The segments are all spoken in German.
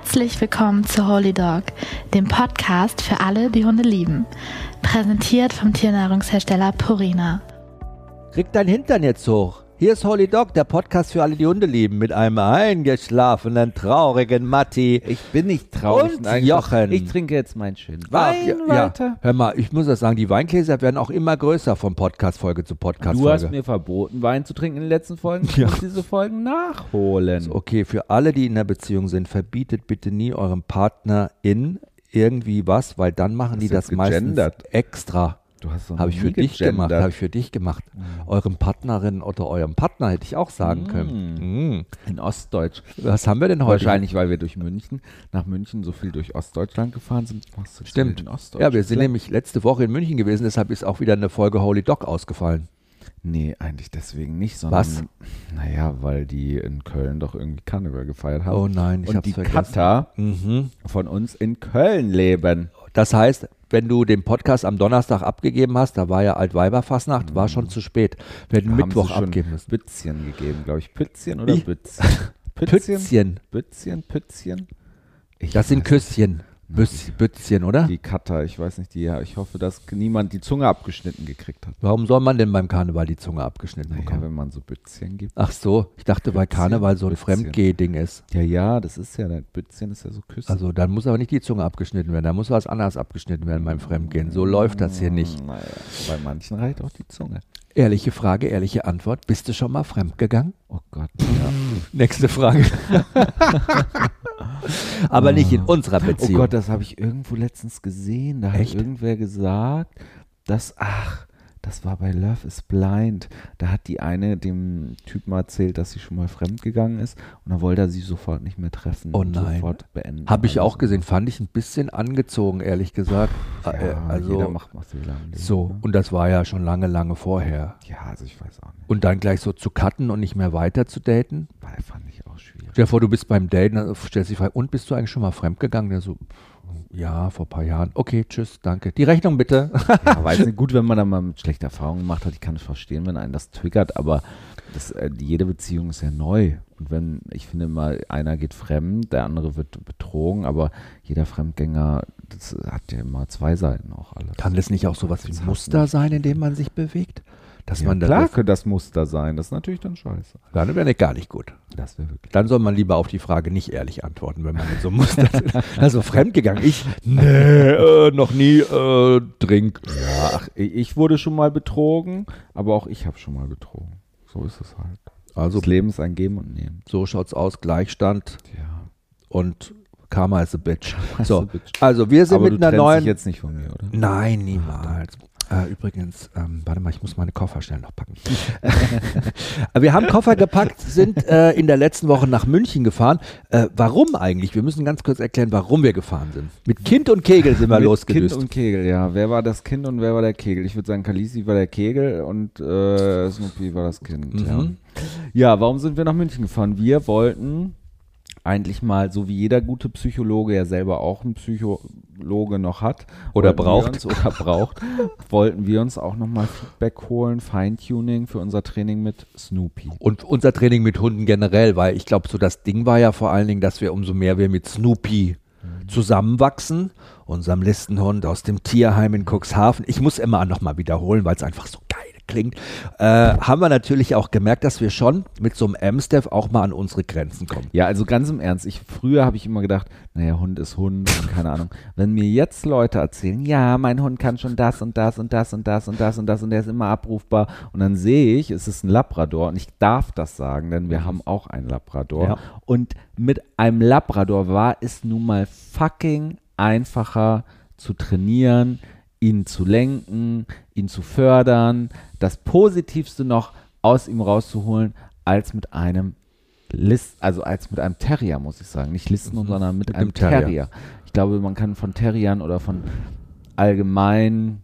Herzlich willkommen zu Holy Dog, dem Podcast für alle, die Hunde lieben. Präsentiert vom Tiernahrungshersteller Purina. Krieg dein Hintern jetzt hoch. Hier ist Holy Dog, der Podcast für alle, die Hunde lieben, mit einem eingeschlafenen, traurigen Matti. Ich bin nicht traurig. Und eigentlich Jochen. Ich trinke jetzt meinen schönen Wein ja, weiter. Ja. Hör mal, ich muss das sagen, die Weingläser werden auch immer größer von Podcast-Folge zu Du hast Podcast-Folge. mir verboten, Wein zu trinken in den letzten Folgen. Ich Ja. muss diese Folgen nachholen. Okay, für alle, die in einer Beziehung sind, verbietet bitte nie eurem Partner in irgendwie was, weil dann machen die Hast du das meistens extra. Du hast doch Habe ich für dich gegendert. gemacht, habe ich für dich gemacht. Eurem Partnerin oder eurem Partner hätte ich auch sagen können. Mm. In Ostdeutsch. Was haben wir denn heute? Wahrscheinlich, weil wir durch München, nach München so viel durch Ostdeutschland gefahren sind. Stimmt. Ja, wir sind nämlich letzte Woche in München gewesen, deshalb ist auch wieder eine Folge Holy Dog ausgefallen. Nee, eigentlich deswegen nicht, sondern. Was? Naja, weil die in Köln doch irgendwie Karneval gefeiert haben. Oh nein, ich Und hab's die vergessen. Cutter Mhm. von uns in Köln leben. Das heißt, wenn du den Podcast am Donnerstag abgegeben hast, da war ja Altweiberfastnacht, war schon zu spät. Wir hätten Mhm. Mittwoch abgeben müssen. Bützchen gegeben, glaube ich. Pützchen oder Wie? Bützchen? Pützchen. Bützchen, Pützchen. Ich Das sind Küsschen. Büss, Bützchen, oder? Die Cutter, ich weiß nicht, die, ja, ich hoffe, dass niemand die Zunge abgeschnitten gekriegt hat. Warum soll man denn beim Karneval die Zunge abgeschnitten Naja, bekommen? wenn man so Bützchen gibt. Ach so, ich dachte, weil Karneval so ein. Fremdgeh-Ding ist. Ja, ja, das ist ja, das Bützchen ist ja so Küssen. Also dann muss aber nicht die Zunge abgeschnitten werden, da muss was anderes abgeschnitten werden beim Fremdgehen. So läuft das hier nicht. Naja, bei manchen reicht auch die Zunge. Ehrliche Frage, ehrliche Antwort. Bist du schon mal fremdgegangen? Oh Gott, ja. Nächste Frage. aber nicht in unserer Oh Beziehung. Gott, das habe ich irgendwo letztens gesehen. Da hat irgendwer gesagt, dass, ach, das war bei Love is Blind. Da hat die eine dem Typen erzählt, dass sie schon mal fremdgegangen ist und dann wollte er sie sofort nicht mehr treffen. Oh und nein. Sofort beenden. Habe ich auch gesehen, fand ich ein bisschen angezogen, ehrlich gesagt. Ja, Äh, jeder also macht mal Fehler im Leben, so, Ne? und das war ja schon lange, lange vorher. Ja, also ich weiß auch nicht. Und dann gleich so zu cutten und nicht mehr weiter zu daten. Weil fand ich auch. Stell dir vor, du bist beim Daten, dann stellst dich die Frage, und bist du eigentlich schon mal fremdgegangen? Der so, ja, vor ein paar Jahren. Okay, tschüss, danke. Die Rechnung bitte. Ja, weiß nicht, gut, wenn man da mal mit schlechte Erfahrungen gemacht hat, ich kann es verstehen, wenn einen das triggert, aber das, äh, jede Beziehung ist ja neu. Und wenn, ich finde mal, einer geht fremd, der andere wird betrogen, aber jeder Fremdgänger, das hat ja immer zwei Seiten auch alles. Kann das nicht auch sowas wie ein Muster sein, in dem man sich bewegt? Dass ja, man klar das, könnte das Muster sein, das ist natürlich dann scheiße. dann wäre gar nicht gut. Das wäre wirklich. Dann soll man lieber auf die Frage nicht ehrlich antworten, wenn man in so einem Muster Also fremdgegangen. Ich, nee, äh, noch nie, äh, trink. Ja, ach, ich wurde schon mal betrogen, aber auch ich habe schon mal betrogen. So ist es halt. Also Das Leben ist ein Geben und Nehmen. so schaut's aus, Gleichstand Ja. und Karma is a bitch. So, also wir sind aber mit du einer neuen dich jetzt nicht von mir, oder? Nein, niemals. Äh, übrigens, ähm, warte mal, ich muss meine Koffer schnell noch packen. Äh, wir haben Koffer gepackt, sind äh, in der letzten Woche nach München gefahren. Äh, warum eigentlich? Wir müssen ganz kurz erklären, warum wir gefahren sind. Mit Kind und Kegel sind wir Mit losgedüst. Kind und Kegel, ja. Wer war das Kind und wer war der Kegel? Ich würde sagen, Kalisi war der Kegel und äh, Snoopy war das Kind. Mhm. Ja. ja, warum sind wir nach München gefahren? Wir wollten eigentlich mal, so wie jeder gute Psychologe ja selber auch einen Psychologe noch hat Oder braucht. uns, oder braucht, wollten wir uns auch nochmal Feedback holen, Feintuning für unser Training mit Snoopy. Und unser Training mit Hunden generell, weil ich glaube, so das Ding war ja vor allen Dingen, dass wir umso mehr wir mit Snoopy zusammenwachsen, unserem Listenhund aus dem Tierheim in Cuxhaven. Ich muss immer nochmal wiederholen, weil es einfach so geil klingt. Äh, haben wir natürlich auch gemerkt, dass wir schon mit so einem Amstaff auch mal an unsere Grenzen kommen. Ja, also ganz im Ernst, ich früher habe ich immer gedacht, naja, Hund ist Hund und keine Ahnung. Wenn mir jetzt Leute erzählen, ja, mein Hund kann schon das und das und das und das und das und das und der ist immer abrufbar und dann sehe ich, es ist ein Labrador und ich darf das sagen, denn wir haben auch einen Labrador Ja. und mit einem Labrador war es nun mal fucking einfacher zu trainieren, ihn zu lenken, ihn zu fördern, das Positivste noch aus ihm rauszuholen, als mit einem List, also als mit einem Terrier, muss ich sagen. Nicht Listen, Mhm. sondern mit, Mit einem Terrier. Terrier. Ich glaube, man kann von Terriern oder von allgemein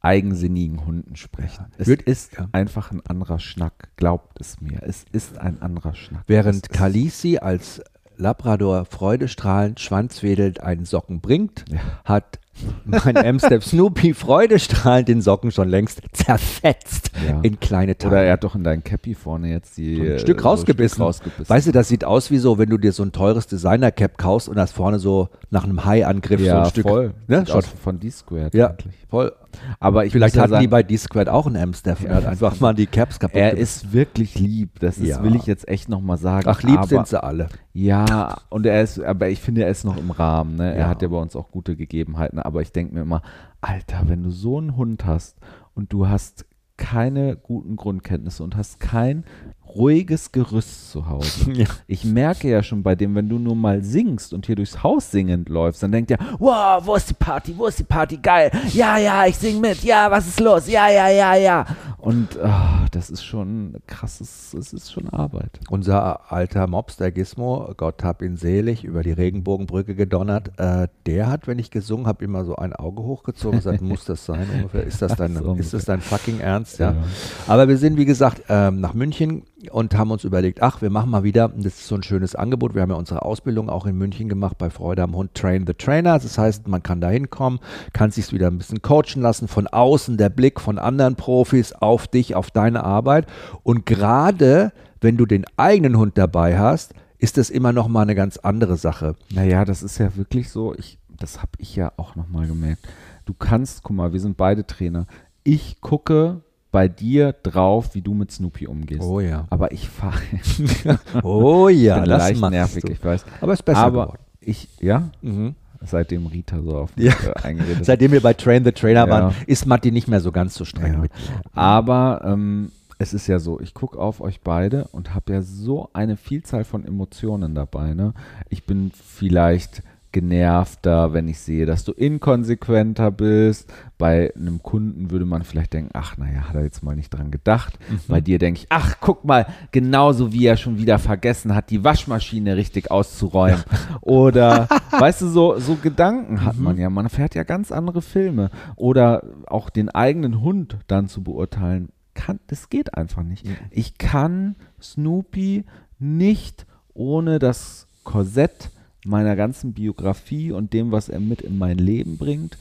eigensinnigen Hunden sprechen. Es Würd- ist ja. einfach ein anderer Schnack. Glaubt es mir. Es ist ein anderer Schnack. Während Kalisi als Labrador freudestrahlend, schwanzwedelnd einen Socken bringt, Ja. hat mein Amsterdam Snoopy freudestrahlend den Socken schon längst zerfetzt Ja. in kleine Teile. Oder er hat doch in deinen Cappy vorne jetzt die ein äh, Stück so ein rausgebissen. Stück rausgebissen. Weißt du, das sieht aus wie so, wenn du dir so ein teures Designer-Cap kaufst und das vorne so nach einem Hai-Angriff so ja, ein Stück. voll. Ne? Schon. von D-Squared Ja, eigentlich. voll. Aber ich Vielleicht muss ja hatten die bei D-Squared auch einen und Ja, hat einfach mal die Caps kaputt er gemacht. ist wirklich lieb. Das ist, will ich jetzt echt nochmal sagen. Ach, lieb aber, sind sie alle. Ja, und er ist, aber ich finde, er ist noch im Rahmen. Ne? Er hat ja bei uns auch gute Gegebenheiten. Aber ich denke mir immer, Alter, wenn du so einen Hund hast und du hast keine guten Grundkenntnisse und hast kein ruhiges Gerüst zu Hause. Ja. Ich merke ja schon bei dem, wenn du nur mal singst und hier durchs Haus singend läufst, dann denkt er, wow, wo ist die Party, wo ist die Party, geil, ja, ja, ich sing mit, ja, was ist los, ja, ja, ja, ja. Und ah, das ist schon krasses, es ist schon Arbeit. Unser alter Mops, der Gizmo, Gott hab ihn selig, über die Regenbogenbrücke gedonnert, äh, der hat, wenn ich gesungen habe, immer so ein Auge hochgezogen und gesagt, muss das sein ungefähr? Ist das dein, So ist das dein fucking Ernst? Ja. Ja. Aber wir sind, wie gesagt, ähm, nach München und haben uns überlegt, ach, wir machen mal wieder, das ist so ein schönes Angebot. Wir haben ja unsere Ausbildung auch in München gemacht bei Freude am Hund Train the Trainer. Das heißt, man kann da hinkommen, kann sich wieder ein bisschen coachen lassen, von außen der Blick von anderen Profis auf dich, auf deine Arbeit. Und gerade wenn du den eigenen Hund dabei hast, ist das immer noch mal eine ganz andere Sache. Naja, das ist ja wirklich so, ich, das habe ich ja auch nochmal gemerkt. Du kannst, guck mal, wir sind beide Trainer. Ich gucke bei dir drauf, wie du mit Snoopy umgehst. Oh ja. Aber ich fahre. Oh ja, bin das leicht nervig, du. ich weiß. Aber ist besser Aber geworden. ich, ja, Mhm. seitdem Rita so auf Ja. mich äh, eingeredet. Seitdem wir bei Train the Trainer Ja. waren, ist Matti nicht mehr so ganz so streng Ja. mit. Aber ähm, es ist ja so, ich gucke auf euch beide und habe ja so eine Vielzahl von Emotionen dabei. Ne? Ich bin vielleicht genervter, wenn ich sehe, dass du inkonsequenter bist. Bei einem Kunden würde man vielleicht denken, ach, naja, hat er jetzt mal nicht dran gedacht. Bei dir denke ich, ach, guck mal, genauso wie er schon wieder vergessen hat, die Waschmaschine richtig auszuräumen. Oder, weißt du, so, so Gedanken hat man ja. Man fährt ja ganz andere Filme. Oder auch den eigenen Hund dann zu beurteilen, kann, das geht einfach nicht. Ich kann Snoopy nicht ohne das Korsett meiner ganzen Biografie und dem, was er mit in mein Leben bringt,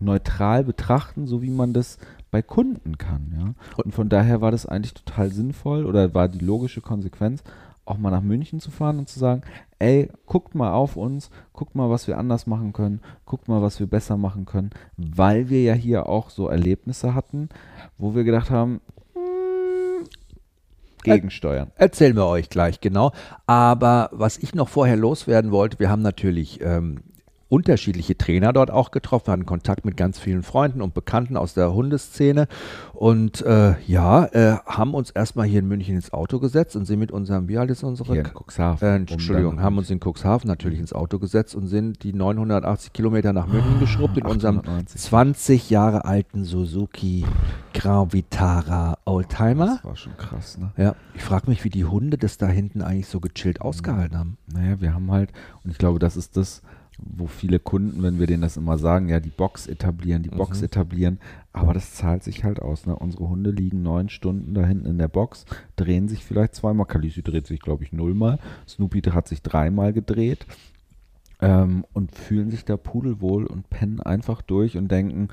neutral betrachten, so wie man das bei Kunden kann. Ja? Und von daher war das eigentlich total sinnvoll oder war die logische Konsequenz, auch mal nach München zu fahren und zu sagen, ey, guckt mal auf uns, guckt mal, was wir anders machen können, guckt mal, was wir besser machen können, weil wir ja hier auch so Erlebnisse hatten, wo wir gedacht haben, gegensteuern. Erzählen wir euch gleich, genau. Aber was ich noch vorher loswerden wollte, wir haben natürlich ähm, unterschiedliche Trainer dort auch getroffen, hatten Kontakt mit ganz vielen Freunden und Bekannten aus der Hundeszene und äh, ja, äh, haben uns erstmal hier in München ins Auto gesetzt und sind mit unserem, wie alt ist unsere? Hier in Cuxhaven. Äh, Entschuldigung, haben uns in Cuxhaven natürlich ins Auto gesetzt und sind die 980 Kilometer nach München geschrubbt in unserem 890. 20 Jahre alten Suzuki Grand Vitara Oldtimer. Das war schon krass, ne? Ja, ich frage mich, wie die Hunde das da hinten eigentlich so gechillt ausgehalten haben. Naja, wir haben halt, und ich glaube, das ist das, wo viele Kunden, wenn wir denen das immer sagen, ja, die Box etablieren, die Box Mhm. etablieren, aber das zahlt sich halt aus. Ne? Unsere Hunde liegen neun Stunden da hinten in der Box, drehen sich vielleicht zweimal. Kalisi dreht sich, glaube ich, nullmal. Snoopy hat sich dreimal gedreht ähm, und fühlen sich da pudelwohl und pennen einfach durch und denken,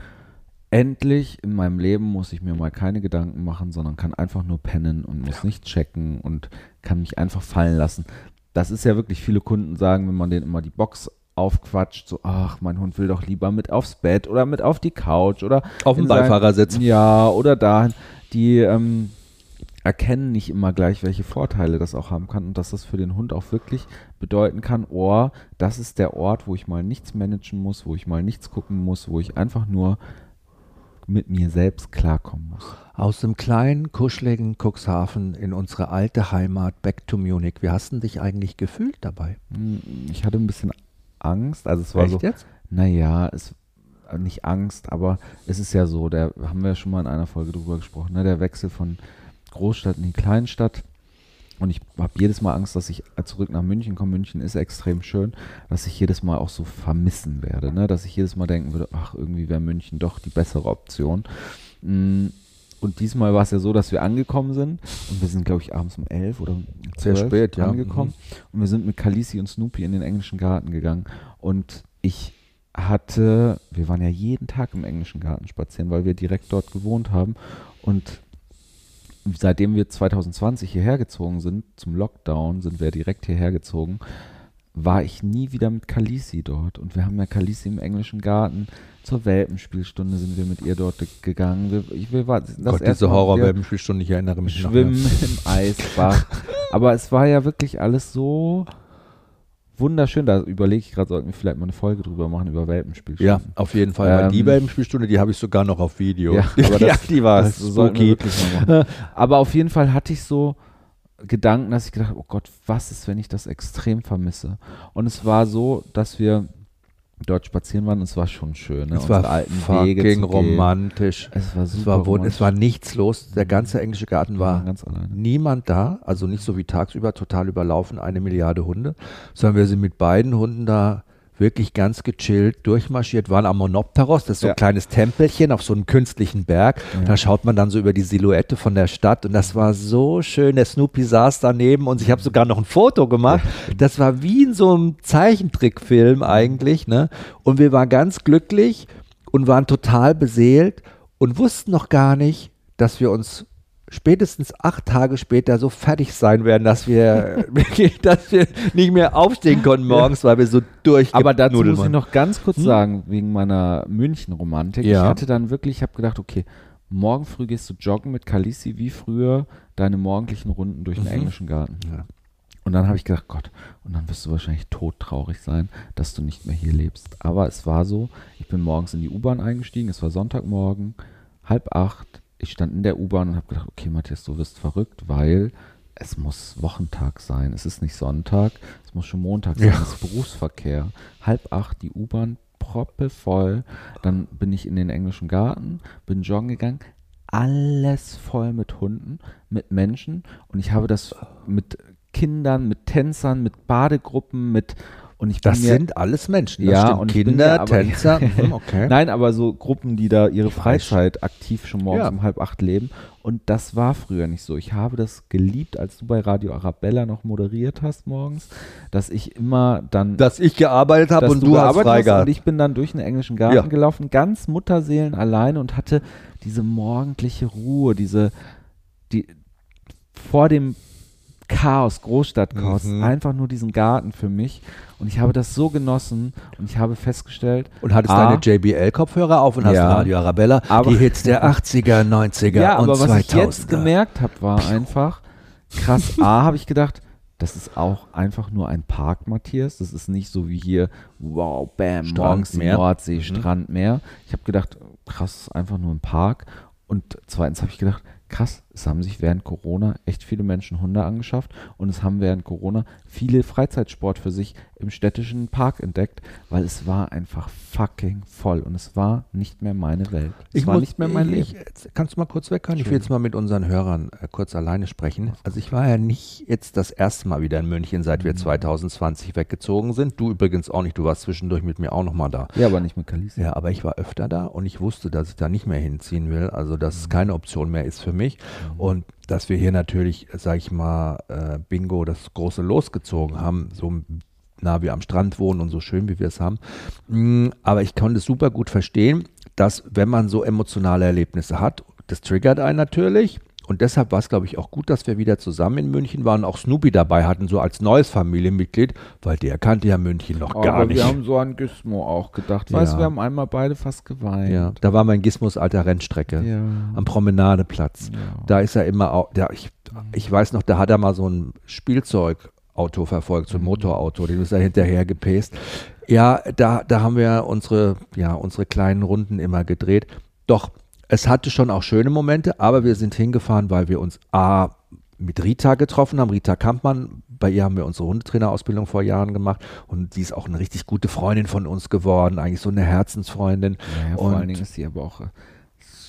endlich in meinem Leben muss ich mir mal keine Gedanken machen, sondern kann einfach nur pennen und muss nicht checken und kann mich einfach fallen lassen. Das ist ja wirklich, viele Kunden sagen, wenn man denen immer die Box aufquatscht, so, ach, mein Hund will doch lieber mit aufs Bett oder mit auf die Couch oder Auf sein- Beifahrersitz. Ja, oder dahin. Die ähm, erkennen nicht immer gleich, welche Vorteile das auch haben kann und dass das für den Hund auch wirklich bedeuten kann, oh, das ist der Ort, wo ich mal nichts managen muss, wo ich mal nichts gucken muss, wo ich einfach nur mit mir selbst klarkommen muss. Aus dem kleinen, kuscheligen Cuxhaven in unsere alte Heimat, back to Munich. Wie hast du dich eigentlich gefühlt dabei? Hm, Ich hatte ein bisschen Angst, also es war so, jetzt? Naja, es nicht Angst, aber es ist ja so, da haben wir ja schon mal in einer Folge drüber gesprochen, ne, der Wechsel von Großstadt in die Kleinstadt. Und ich habe jedes Mal Angst, dass ich zurück nach München komme. München ist extrem schön, dass ich jedes Mal auch so vermissen werde. Ne? Dass ich jedes Mal denken würde, ach, irgendwie wäre München doch die bessere Option. Mm, Und diesmal war es ja so, dass wir angekommen sind. Und wir sind, glaube ich, abends um elf oder um Sehr 12 spät, ja. angekommen. Und wir sind mit Khaleesi und Snoopy in den englischen Garten gegangen. Und ich hatte, wir waren ja jeden Tag im englischen Garten spazieren, weil wir direkt dort gewohnt haben. Und seitdem wir 2020 hierher gezogen sind, zum Lockdown, sind wir direkt hierher gezogen, war ich nie wieder mit Kalisi dort. Und wir haben ja Kalisi im englischen Garten. Zur Welpenspielstunde sind wir mit ihr dort gegangen. Wir, ich, wir war, das Gott, diese Horror-Welpenspielstunde, ich erinnere mich noch. Schwimmen im Eisbach. Aber es war ja wirklich alles so wunderschön. Da überlege ich gerade, sollten wir vielleicht mal eine Folge drüber machen, über Welpenspielstunde. Ja, auf jeden Fall. Ähm, die Welpenspielstunde, die habe ich sogar noch auf Video. Ja, aber das, ja, die war es. Aber auf jeden Fall hatte ich so Gedanken, dass ich gedacht habe, oh Gott, was ist, wenn ich das extrem vermisse? Und es war so, dass wir dort spazieren waren, es war schon schön. Ne? Es war alten fucking romantisch. Es war super es war, romantisch. es war nichts los. Der ganze englische Garten war ganz niemand da. Also nicht so wie tagsüber total überlaufen, eine Milliarde Hunde, sondern wir sind mit beiden Hunden da wirklich ganz gechillt durchmarschiert, waren am Monopteros, das ist so ja. ein kleines Tempelchen auf so einem künstlichen Berg. Ja. Da schaut man dann so über die Silhouette von der Stadt und das war so schön. Der Snoopy saß daneben und ich habe sogar noch ein Foto gemacht. Das war wie in so einem Zeichentrickfilm eigentlich. Ne? Und wir waren ganz glücklich und waren total beseelt und wussten noch gar nicht, dass wir uns spätestens acht Tage später so fertig sein werden, dass wir, dass wir nicht mehr aufstehen konnten morgens, weil wir so durch. Aber dazu muss ich noch ganz kurz hm? sagen, wegen meiner München-Romantik. Ja. Ich hatte dann wirklich, ich habe gedacht, okay, morgen früh gehst du joggen mit Kalisi wie früher deine morgendlichen Runden durch den mhm. englischen Garten. Ja. Und dann habe ich gedacht, Gott, und dann wirst du wahrscheinlich todtraurig sein, dass du nicht mehr hier lebst. Aber es war so, ich bin morgens in die U-Bahn eingestiegen, es war Sonntagmorgen, halb acht, ich stand in der U-Bahn und habe gedacht, okay, Matthias, du wirst verrückt, weil es muss Wochentag sein. Es ist nicht Sonntag, es muss schon Montag sein. Ja. Es ist Berufsverkehr. Halb acht, die U-Bahn proppevoll. Dann bin ich in den englischen Garten, bin joggen gegangen. Alles voll mit Hunden, mit Menschen. Und ich habe das mit Kindern, mit Tänzern, mit Badegruppen, mit und ich das mir, sind alles Menschen. Das ja, und Kinder, aber, Tänzer. Mhm, okay. Nein, aber so Gruppen, die da ihre Freizeit aktiv schon morgens ja. um halb acht leben. Und das war früher nicht so. Ich habe das geliebt, als du bei Radio Arabella noch moderiert hast morgens, dass ich immer dann. Dass ich gearbeitet habe und du, du hast frei gehabt. Und ich bin dann durch den englischen Garten ja. gelaufen, ganz Mutterseelen alleine und hatte diese morgendliche Ruhe, diese, die vor dem Chaos, Großstadtchaos, mhm. einfach nur diesen Garten für mich. Und ich habe das so genossen und ich habe festgestellt. Und hattest A, deine JBL-Kopfhörer auf und hast ja, Radio Arabella, aber, die Hits der 80er, 90er ja, und aber 2000er. was ich jetzt gemerkt habe, war einfach, krass, A, habe ich gedacht, das ist auch einfach nur ein Park, Matthias. Das ist nicht so wie hier, wow, bam, morgens Meer. Nordsee, mhm. Strand, Meer. Ich habe gedacht, krass, einfach nur ein Park. Und zweitens habe ich gedacht, krass, es haben sich während Corona echt viele Menschen Hunde angeschafft und es haben während Corona viele Freizeitsport für sich im städtischen Park entdeckt, weil es war einfach fucking voll und es war nicht mehr meine Welt. Es ich war muss, nicht mehr mein ich, Leben. Kannst du mal kurz weg können? Ich will jetzt mal mit unseren Hörern äh, kurz alleine sprechen. Also ich war ja nicht jetzt das erste Mal wieder in München, seit wir 2020 mhm. weggezogen sind. Du übrigens auch nicht. Du warst zwischendurch mit mir auch noch mal da. Ja, aber nicht mit Kalisi. Ja, aber ich war öfter da und ich wusste, dass ich da nicht mehr hinziehen will. Also dass mhm. es keine Option mehr ist für mich. Mhm. Und dass wir hier natürlich, sag ich mal, äh, Bingo, das große losgezogen haben, so nah wie am Strand wohnen und so schön wie wir es haben. Mm, aber ich konnte es super gut verstehen, dass wenn man so emotionale Erlebnisse hat, das triggert einen natürlich. Und deshalb war es, glaube ich, auch gut, dass wir wieder zusammen in München waren und auch Snoopy dabei hatten, so als neues Familienmitglied, weil der kannte ja München noch Aber gar nicht. wir haben so an Gizmo auch gedacht. Ja. Weißt du, wir haben einmal beide fast geweint. Ja, da war mein Gizmos alter Rennstrecke ja. am Promenadeplatz. Ja. Da ist er immer auch, der, ich, ich weiß noch, da hat er mal so ein Spielzeugauto verfolgt, so ein mhm. Motorauto, den ist er hinterher gepäst. Ja, da, da haben wir unsere, ja, unsere kleinen Runden immer gedreht. Doch es hatte schon auch schöne Momente, aber wir sind hingefahren, weil wir uns A mit Rita getroffen haben, Rita Kampmann. Bei ihr haben wir unsere Hundetrainerausbildung vor Jahren gemacht und sie ist auch eine richtig gute Freundin von uns geworden, eigentlich so eine Herzensfreundin. Ja, vor allen Dingen ist sie aber auch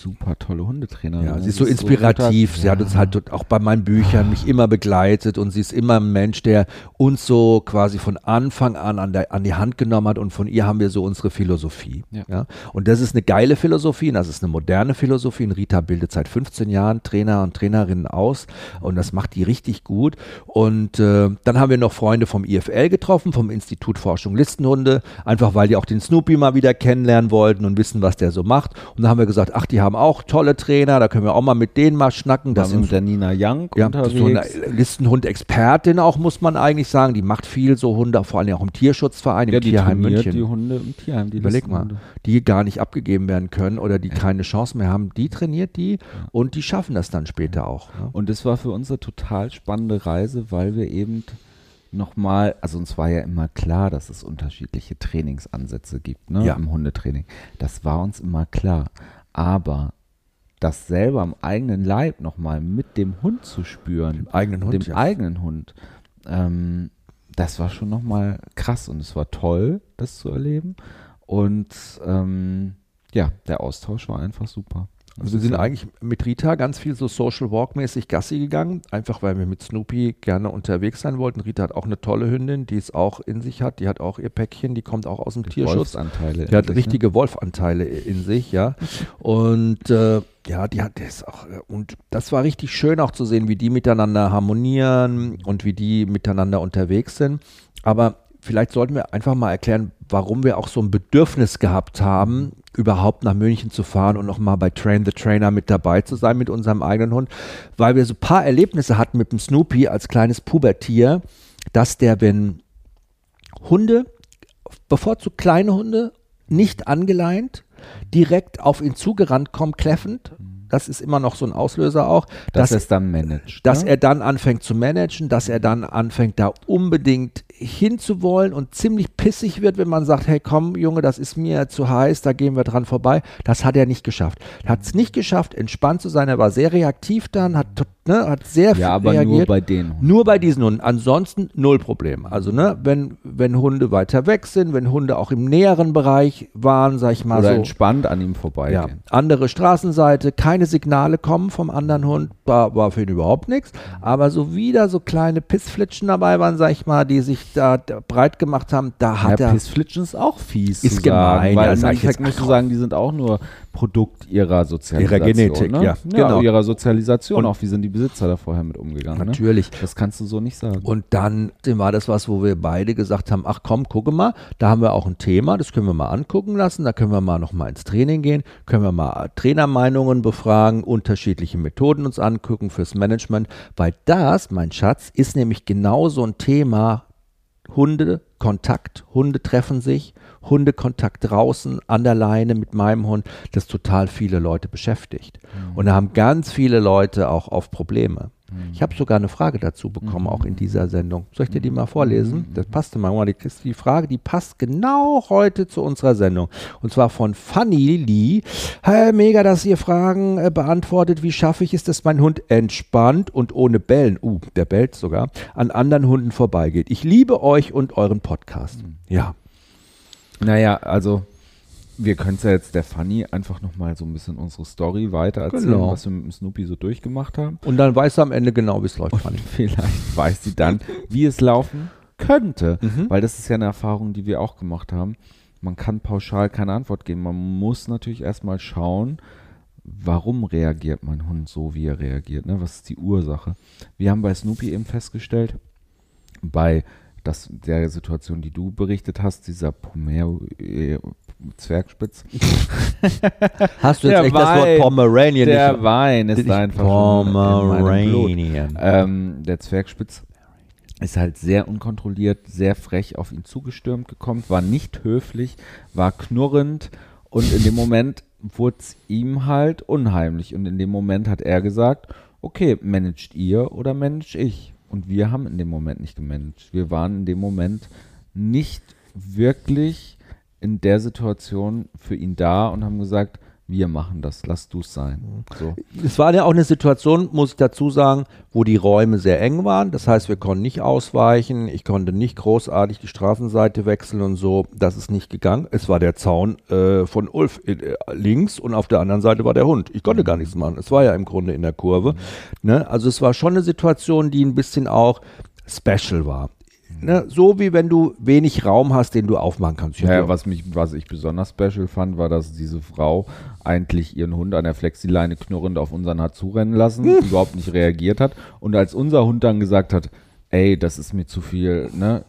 super tolle Hundetrainerin. Ja, sie ist so inspirativ. guter- sie hat uns halt auch bei meinen Büchern mich immer begleitet und sie ist immer ein Mensch, der uns so quasi von Anfang an an, der, an die Hand genommen hat und von ihr haben wir so unsere Philosophie. Ja. Und das ist eine geile Philosophie und das ist eine moderne Philosophie. Und Rita bildet seit 15 Jahren Trainer und Trainerinnen aus und das macht die richtig gut. Und äh, dann haben wir noch Freunde vom IFL getroffen, vom Institut Forschung Listenhunde, einfach weil die auch den Snoopy mal wieder kennenlernen wollten und wissen, was der so macht. Und dann haben wir gesagt, ach, die haben auch tolle Trainer, da können wir auch mal mit denen mal schnacken. Das Das sind sind mit der Nina Young ja, ist so eine unterwegs. Listenhund-Expertin auch, muss man eigentlich sagen. Die macht viel so Hunde, vor allem auch im Tierschutzverein, im ja, die Tierheim trainiert München. die Hunde im Tierheim. Die Überleg mal, die gar nicht abgegeben werden können oder die keine Chance mehr haben, die trainiert die und die schaffen das dann später auch. Ne? Und das war für uns eine total spannende Reise, weil wir eben nochmal, also uns war ja immer klar, dass es unterschiedliche Trainingsansätze gibt ne, Ja. im Hundetraining. Das war uns immer klar. Aber das selber am eigenen Leib nochmal mit dem Hund zu spüren, Dem eigenen Hund, dem ja. eigenen Hund, ähm, das war schon nochmal krass und es war toll, das zu erleben. Und ähm, ja, der Austausch war einfach super. Also wir sind eigentlich mit Rita ganz viel so Social Walk-mäßig Gassi gegangen, einfach weil wir mit Snoopy gerne unterwegs sein wollten. Rita hat auch eine tolle Hündin, die es auch in sich hat, die hat auch ihr Päckchen, die kommt auch aus dem Tierschutz. Wolfsanteile. Die hat sich, ne? richtige Wolfanteile in sich, ja. Und äh, ja, die hat das auch. äh, Und das war richtig schön auch zu sehen, wie die miteinander harmonieren und wie die miteinander unterwegs sind. Aber vielleicht sollten wir einfach mal erklären, warum wir auch so ein Bedürfnis gehabt haben, überhaupt nach München zu fahren und nochmal bei Train the Trainer mit dabei zu sein mit unserem eigenen Hund, weil wir so ein paar Erlebnisse hatten mit dem Snoopy als kleines Pubertier, dass der, wenn Hunde, bevorzugt kleine Hunde, nicht angeleint, direkt auf ihn zugerannt kommen, kläffend. Das ist immer noch so ein Auslöser auch, dass, dass, er es dann managt. dass ne? er dann anfängt zu managen, dass er dann anfängt, da unbedingt hinzuwollen und ziemlich pissig wird, wenn man sagt, hey komm Junge, das ist mir zu heiß, da gehen wir dran vorbei. Das hat er nicht geschafft. Er hat es nicht geschafft, entspannt zu sein. Er war sehr reaktiv dann, hat, ne, hat sehr viel ja, aber reagiert. nur bei den Hunden. Nur bei diesen Hunden. Ansonsten null Problem. Also, ne, wenn, wenn Hunde weiter weg sind, wenn Hunde auch im näheren Bereich waren, sag ich mal Oder so. entspannt an ihm Ja, vorbeigehen. andere Straßenseite, keine Signale kommen vom anderen Hund, war, war für ihn überhaupt nichts. Aber so wieder so kleine Pissflitschen dabei waren, sag ich mal, die sich da, da breit gemacht haben, da hat ja, er. Pissflitschen ist auch fies. Ist gemein, sagen, ja, weil das im Endeffekt musst du sagen, die sind auch nur Produkt ihrer Sozialisation. Genetik, ne? ja, genau. ihrer Sozialisation. Und- auch wie sind die Besitzer da vorher mit umgegangen? Ne? Natürlich. Das kannst du so nicht sagen. Und dann war das was, wo wir beide gesagt haben, ach komm, gucke mal, da haben wir auch ein Thema, das können wir mal angucken lassen, da können wir mal noch mal ins Training gehen, können wir mal Trainermeinungen befragen, unterschiedliche Methoden uns angucken fürs Management, weil das, mein Schatz, ist nämlich genau so ein Thema Hunde, Kontakt, Hunde treffen sich, Hundekontakt draußen an der Leine mit meinem Hund, das total viele Leute beschäftigt. Und da haben ganz viele Leute auch auf Probleme. Ich habe sogar eine Frage dazu bekommen, auch in dieser Sendung. Soll ich dir die mal vorlesen? Das passte mal. Die, die Frage, die passt genau heute zu unserer Sendung. Und zwar von Fanny Lee. Hey, mega, dass ihr Fragen äh, beantwortet. Wie schaffe ich es, dass mein Hund entspannt und ohne Bellen, uh, der bellt sogar, an anderen Hunden vorbeigeht? Ich liebe euch und euren Podcast. Ja. Naja, also wir können es ja jetzt der Fanny einfach nochmal so ein bisschen unsere Story weiter erzählen, Genau. was wir mit dem Snoopy so durchgemacht haben. Und dann weißt du am Ende genau, wie es läuft, Fanny. Vielleicht weiß sie dann, wie es laufen könnte. Mhm. Weil das ist ja eine Erfahrung, die wir auch gemacht haben. Man kann pauschal keine Antwort geben. Man muss natürlich erstmal schauen, warum reagiert mein Hund so, wie er reagiert. Ne? Was ist die Ursache? Wir haben bei Snoopy eben festgestellt, bei das, der Situation, die du berichtet hast, dieser Pomero äh, Zwergspitz, Hast du jetzt Der echt das Wort Wein, Pomeranian der nicht? Wein ist einfach. Pomeranian. Ähm, der Zwergspitz ist halt sehr unkontrolliert, sehr frech auf ihn zugestürmt gekommen, war nicht höflich, war knurrend und in dem Moment wurde es ihm halt unheimlich. Und in dem Moment hat er gesagt, okay, managt ihr oder manage ich? Und wir haben in dem Moment nicht gemanagt. Wir waren in dem Moment nicht wirklich in der Situation für ihn da und haben gesagt, wir machen das, lass du es sein. So. Es war ja auch eine Situation, muss ich dazu sagen, wo die Räume sehr eng waren. Das heißt, wir konnten nicht ausweichen. Ich konnte nicht großartig die Straßenseite wechseln und so. Das ist nicht gegangen. Es war der Zaun äh, von Ulf äh, links und auf der anderen Seite war der Hund. Ich konnte gar nichts machen. Es war ja im Grunde in der Kurve. Ne? Also es war schon eine Situation, die ein bisschen auch special war. Ne, so wie wenn du wenig Raum hast, den du aufmachen kannst. Ich Ja, was, mich, was ich besonders special fand, war, dass diese Frau eigentlich ihren Hund an der Flexileine knurrend auf unseren hat zurennen lassen, überhaupt nicht reagiert hat. Und als unser Hund dann gesagt hat, ey, das ist mir zu viel, ne,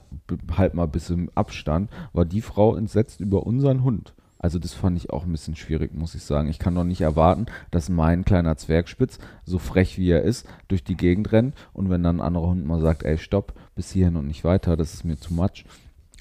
halt mal ein bisschen Abstand, war die Frau entsetzt über unseren Hund. Also das fand ich auch ein bisschen schwierig, muss ich sagen. Ich kann doch nicht erwarten, dass mein kleiner Zwergspitz, so frech wie er ist, durch die Gegend rennt und wenn dann ein anderer Hund mal sagt, ey, stopp, bis hierhin und nicht weiter, das ist mir zu much.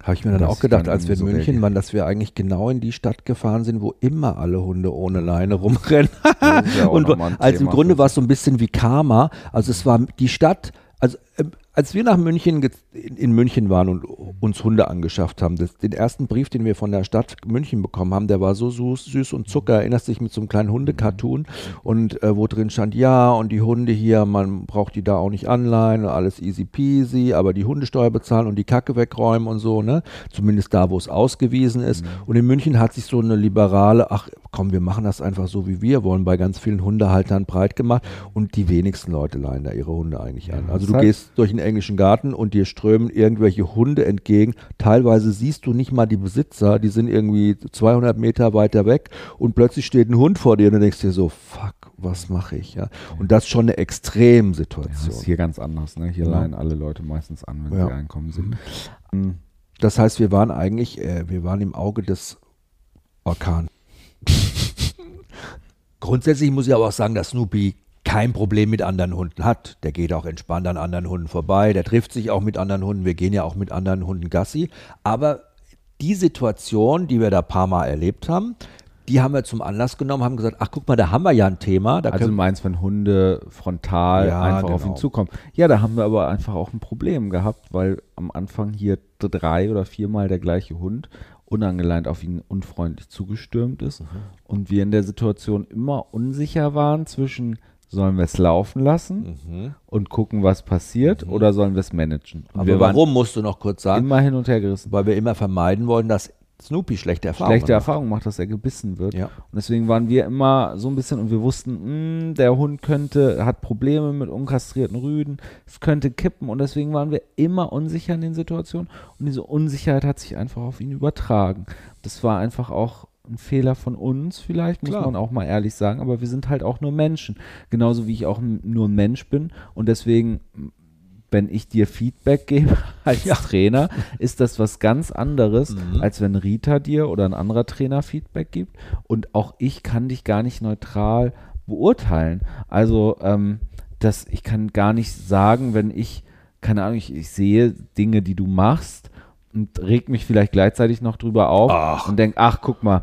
Habe ich mir dann auch gedacht, dann als wir in so München waren, dass wir eigentlich genau in die Stadt gefahren sind, wo immer alle Hunde ohne Leine rumrennen. Ja Und also im Grunde war es so ein bisschen wie Karma. Also es war die Stadt, also ähm, als wir nach München in, München waren und uns Hunde angeschafft haben, das, den ersten Brief, den wir von der Stadt München bekommen haben, der war so süß, süß und Zucker, erinnerst dich mit so einem kleinen Hundecartoon und äh, wo drin stand, ja, und die Hunde hier, man braucht die da auch nicht anleihen, und alles easy peasy, aber die Hundesteuer bezahlen und die Kacke wegräumen und so, ne? Zumindest da, wo es ausgewiesen ist. Und in München hat sich so eine liberale, ach komm, wir machen das einfach so, wie wir wollen, bei ganz vielen Hundehaltern breit gemacht und die wenigsten Leute leihen da ihre Hunde eigentlich an. Also du gehst durch den englischen Garten und dir strömen irgendwelche Hunde entgegen. Teilweise siehst du nicht mal die Besitzer, die sind irgendwie 200 Meter weiter weg und plötzlich steht ein Hund vor dir und du denkst dir so, fuck, was mache ich? Ja? Und das ist schon eine Das Extremsituation. ist hier ganz anders, ne? Hier Ja. leihen alle Leute meistens an, wenn Ja. sie einkommen sind. Mhm. Das heißt, wir waren eigentlich, äh, wir waren im Auge des Orkan. Grundsätzlich muss ich aber auch sagen, dass Snoopy kein Problem mit anderen Hunden hat. Der geht auch entspannt an anderen Hunden vorbei. Der trifft sich auch mit anderen Hunden. Wir gehen ja auch mit anderen Hunden Gassi. Aber die Situation, die wir da ein paar Mal erlebt haben, die haben wir zum Anlass genommen, haben gesagt, ach guck mal, da haben wir ja ein Thema. Da Also du meinst, wenn Hunde frontal Ja, einfach auf genau. ihn zukommen. Ja, da haben wir aber einfach auch ein Problem gehabt, weil am Anfang hier drei oder viermal der gleiche Hund unangeleint auf ihn unfreundlich zugestürmt ist Mhm. und wir in der Situation immer unsicher waren zwischen sollen wir es laufen lassen Mhm. und gucken, was passiert oder sollen wir es managen? Und aber warum musst du noch kurz sagen? immer hin und her gerissen. Weil wir immer vermeiden wollen, dass Snoopy schlechte Erfahrungen schlechte macht. Erfahrung macht, dass er gebissen wird. Ja. Und deswegen waren wir immer so ein bisschen und wir wussten, mh, der Hund könnte, hat Probleme mit unkastrierten Rüden, es könnte kippen und deswegen waren wir immer unsicher in den Situationen und diese Unsicherheit hat sich einfach auf ihn übertragen. Das war einfach auch ein Fehler von uns vielleicht, muss Klar. man auch mal ehrlich sagen, aber wir sind halt auch nur Menschen, genauso wie ich auch nur ein Mensch bin und deswegen wenn ich dir Feedback gebe als Trainer, ist das was ganz anderes, Mhm. als wenn Rita dir oder ein anderer Trainer Feedback gibt. Und auch ich kann dich gar nicht neutral beurteilen. Also, ähm, das, ich kann gar nicht sagen, wenn ich, keine Ahnung, ich, ich sehe Dinge, die du machst und reg mich vielleicht gleichzeitig noch drüber auf Ach. und denk, ach, guck mal,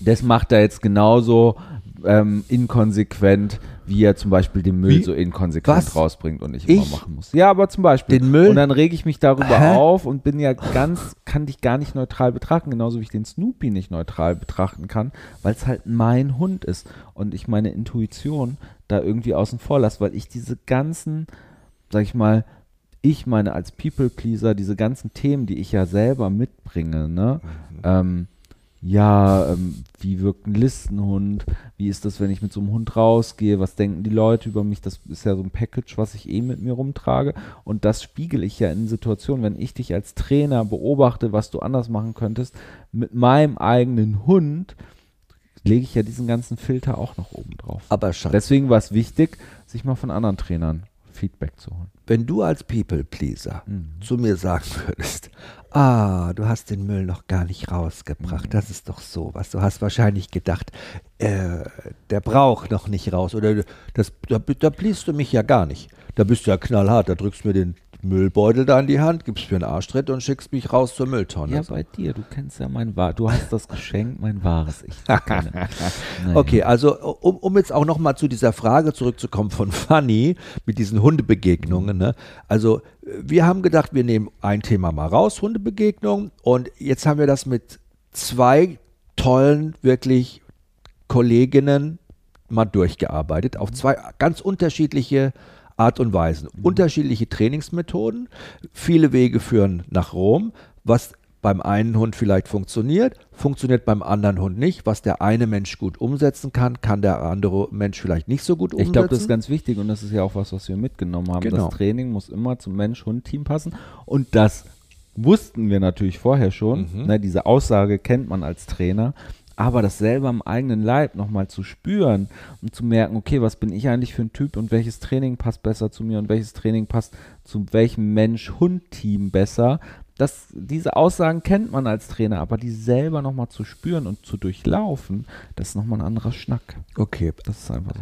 das macht er jetzt genauso ähm, inkonsequent, wie er zum Beispiel den Müll Wie? so inkonsequent Was? rausbringt und ich, Ich? immer machen muss. Ja, aber zum Beispiel. Den Müll? Und dann rege ich mich darüber Hä? auf und bin ja ganz, kann dich gar nicht neutral betrachten, genauso wie ich den Snoopy nicht neutral betrachten kann, weil es halt mein Hund ist und ich meine Intuition da irgendwie außen vor lasse, weil ich diese ganzen, sag ich mal, ich meine als People-Pleaser, diese ganzen Themen, die ich ja selber mitbringe, ne? Ähm, ja, ähm, wie wirkt ein Listenhund? Wie ist das, wenn ich mit so einem Hund rausgehe? Was denken die Leute über mich? Das ist ja so ein Package, was ich eh mit mir rumtrage. Und das spiegel ich ja in Situationen, wenn ich dich als Trainer beobachte, was du anders machen könntest, mit meinem eigenen Hund, lege ich ja diesen ganzen Filter auch noch oben drauf. Aber Schatz, Deswegen war es wichtig, sich mal von anderen Trainern Feedback zu holen. wenn du als People-Pleaser Mhm. zu mir sagen würdest, ah, du hast den Müll noch gar nicht rausgebracht, das ist doch sowas. Du hast wahrscheinlich gedacht, äh, der braucht noch nicht raus oder das, da, da bliest du mich ja gar nicht. Da bist du ja knallhart, da drückst du mir den Müllbeutel da in die Hand, gibst mir einen Arschtritt und schickst mich raus zur Mülltonne. Ja, bei dir, du kennst ja mein wahres, du hast das Geschenk, mein wahres Ich. Naja. Okay, also um, um jetzt auch noch mal zu dieser Frage zurückzukommen von Fanny mit diesen Hundebegegnungen. Ne? Also äh, wir haben gedacht, wir nehmen ein Thema mal raus, Hundebegegnungen. Und jetzt haben wir das mit zwei tollen, wirklich Kolleginnen mal durchgearbeitet auf zwei ganz unterschiedliche Art und Weisen. Unterschiedliche Trainingsmethoden, viele Wege führen nach Rom, was beim einen Hund vielleicht funktioniert, funktioniert beim anderen Hund nicht. Was der eine Mensch gut umsetzen kann, kann der andere Mensch vielleicht nicht so gut umsetzen. Ich glaube, das ist ganz wichtig und das ist ja auch was, was wir mitgenommen haben. Genau. Das Training muss immer zum Mensch-Hund-Team passen und das wussten wir natürlich vorher schon. Mhm. Ne, diese Aussage kennt man als Trainer. Aber das selber am eigenen Leib nochmal zu spüren und zu merken, okay, was bin ich eigentlich für ein Typ und welches Training passt besser zu mir und welches Training passt zu welchem Mensch-Hund-Team besser, das, diese Aussagen kennt man als Trainer, aber die selber nochmal zu spüren und zu durchlaufen, das ist nochmal ein anderer Schnack. Okay, Das ist einfach so.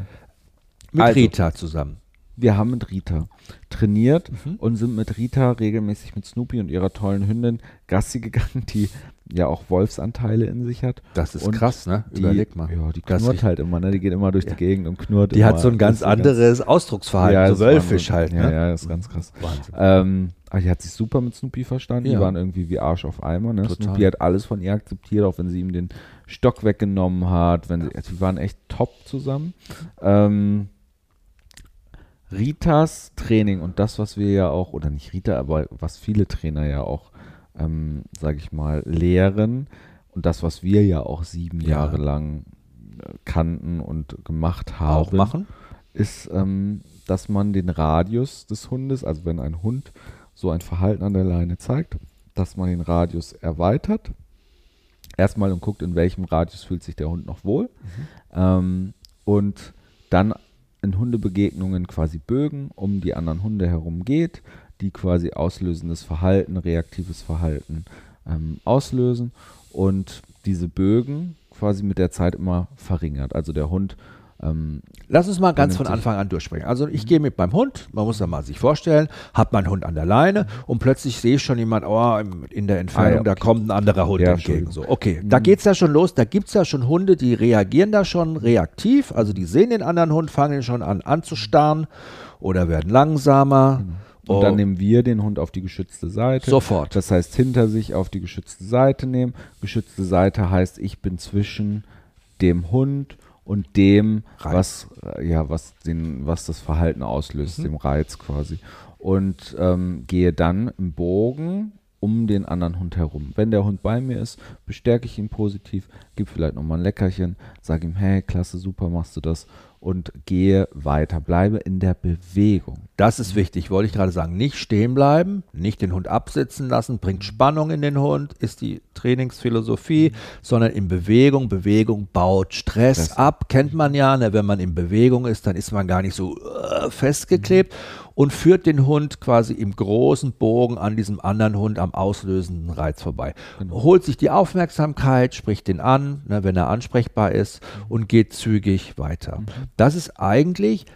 mit Also- Rita zusammen. Wir haben mit Rita trainiert Mhm. und sind mit Rita regelmäßig mit Snoopy und ihrer tollen Hündin Gassi gegangen, die ja auch Wolfsanteile in sich hat. Das ist Und krass, ne? Die, Überleg mal. Ja, die knurrt riecht- halt immer, ne? Die geht immer durch Ja. die Gegend und knurrt Die immer. hat so ein ganz anderes Ausdrucksverhalten, Ja, so wölfisch halt. Ne? Ja, ja, das ist ganz krass. Wahnsinn. Ähm, aber die hat sich super mit Snoopy verstanden. Ja. Die waren irgendwie wie Arsch auf Eimer. Ne? Total. Snoopy hat alles von ihr akzeptiert, auch wenn sie ihm den Stock weggenommen hat. Wenn sie, also die waren echt top zusammen. Ähm, Ritas Training und das, was wir ja auch, oder nicht Rita, aber was viele Trainer ja auch, ähm, sage ich mal, lehren und das, was wir ja auch sieben Ja. Jahre lang äh, kannten und gemacht haben Auch machen? ist, ähm, dass man den Radius des Hundes, also wenn ein Hund so ein Verhalten an der Leine zeigt, dass man den Radius erweitert. Erstmal und guckt, in welchem Radius fühlt sich der Hund noch wohl. Ähm, und dann in Hundebegegnungen quasi Bögen um die anderen Hunde herum geht, die quasi auslösendes Verhalten, reaktives Verhalten ähm, auslösen und diese Bögen quasi mit der Zeit immer verringert. Also der Hund ähm, Lass uns mal ganz von sich- Anfang an durchsprechen. Also ich gehe mit meinem Hund, man muss da mal sich vorstellen, hab meinen Hund an der Leine und plötzlich sehe ich schon jemand, oh, in der Entfernung, Ah, ja, da okay. kommt ein anderer Hund Ja, entgegen. So, okay, da geht's ja schon los, da gibt's ja schon Hunde, die reagieren da schon reaktiv, also die sehen den anderen Hund, fangen ihn schon an anzustarren oder werden langsamer. Und Oh, dann nehmen wir den Hund auf die geschützte Seite. Sofort. Das heißt, hinter sich auf die geschützte Seite nehmen. Geschützte Seite heißt, ich bin zwischen dem Hund und dem, Reiz. was, äh, ja, was, den, was das Verhalten auslöst, Mhm. dem Reiz quasi. Und ähm, gehe dann im Bogen um den anderen Hund herum. Wenn der Hund bei mir ist, bestärke ich ihn positiv, gebe vielleicht nochmal ein Leckerchen, sage ihm, hey, klasse, super, machst du das und gehe weiter, bleibe in der Bewegung. Das ist wichtig, wollte ich gerade sagen. Nicht stehen bleiben, nicht den Hund absitzen lassen, bringt Spannung in den Hund, ist die Trainingsphilosophie, sondern in Bewegung. Bewegung baut Stress Stress. ab, kennt man ja. Ne? Wenn man in Bewegung ist, dann ist man gar nicht so äh, festgeklebt und führt den Hund quasi im großen Bogen an diesem anderen Hund am auslösenden Reiz vorbei. Holt sich die Aufmerksamkeit, spricht den an, ne, wenn er ansprechbar ist und geht zügig weiter. Das ist eigentlich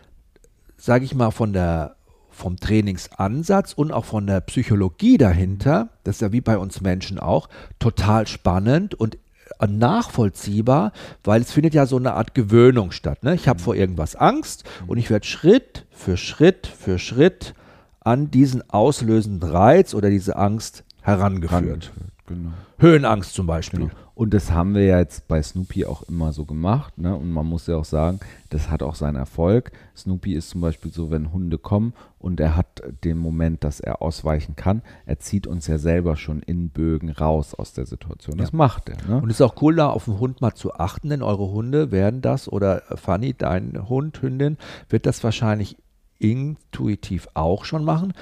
sage ich mal, von der, vom Trainingsansatz und auch von der Psychologie dahinter, das ist ja wie bei uns Menschen auch, total spannend und nachvollziehbar, weil es findet ja so eine Art Gewöhnung statt. Ne? Ich habe vor irgendwas Angst und ich werde Schritt für Schritt für Schritt an diesen auslösenden Reiz oder diese Angst herangeführt. Genau. Höhenangst zum Beispiel. Genau. Und das haben wir ja jetzt bei Snoopy auch immer so gemacht. Ne? Und man muss ja auch sagen, das hat auch seinen Erfolg. Snoopy ist zum Beispiel so, wenn Hunde kommen und er hat den Moment, dass er ausweichen kann, er zieht uns ja selber schon in Bögen raus aus der Situation. Das Ja. macht er. Ne? Und es ist auch cool, da auf den Hund mal zu achten, denn eure Hunde werden das, oder äh, Fanny, dein Hund, Hündin, wird das wahrscheinlich intuitiv auch schon machen.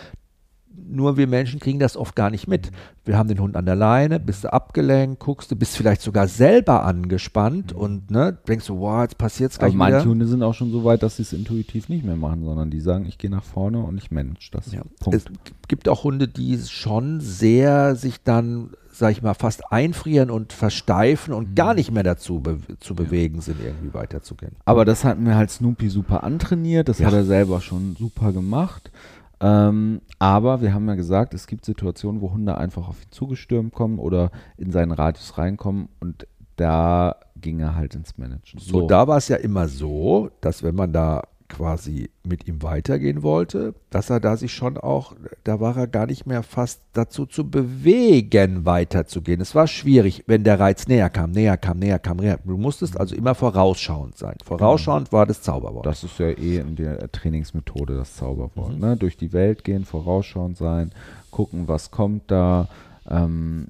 Nur wir Menschen kriegen das oft gar nicht mit. Wir haben den Hund an der Leine, bist du abgelenkt, guckst du, bist vielleicht sogar selber angespannt und ne, denkst du, wow, jetzt passiert's Aber gleich manche wieder. Hunde sind auch schon so weit, dass sie es intuitiv nicht mehr machen, sondern die sagen, ich gehe nach vorne und ich manage das. Ja. Punkt. Es gibt auch Hunde, die schon sehr sich dann, sag ich mal, fast einfrieren und versteifen und Mhm. gar nicht mehr dazu be zu bewegen sind, irgendwie weiterzugehen. Aber das hat mir halt Snoopy super antrainiert, das Ja. hat er selber schon super gemacht. Ähm, aber wir haben ja gesagt, es gibt Situationen, wo Hunde einfach auf ihn zugestürmt kommen oder in seinen Radius reinkommen und da ging er halt ins Managen. So, da war es ja immer so, dass wenn man da quasi mit ihm weitergehen wollte, dass er da sich schon auch, da war er gar nicht mehr fast dazu zu bewegen, weiterzugehen. Es war schwierig, wenn der Reiz näher kam, näher kam, näher kam, näher. Du musstest also immer vorausschauend sein. Vorausschauend war das Zauberwort. Das ist ja eh in der Trainingsmethode das Zauberwort. Mhm. Ne? Durch die Welt gehen, vorausschauend sein, gucken, was kommt da. Ähm,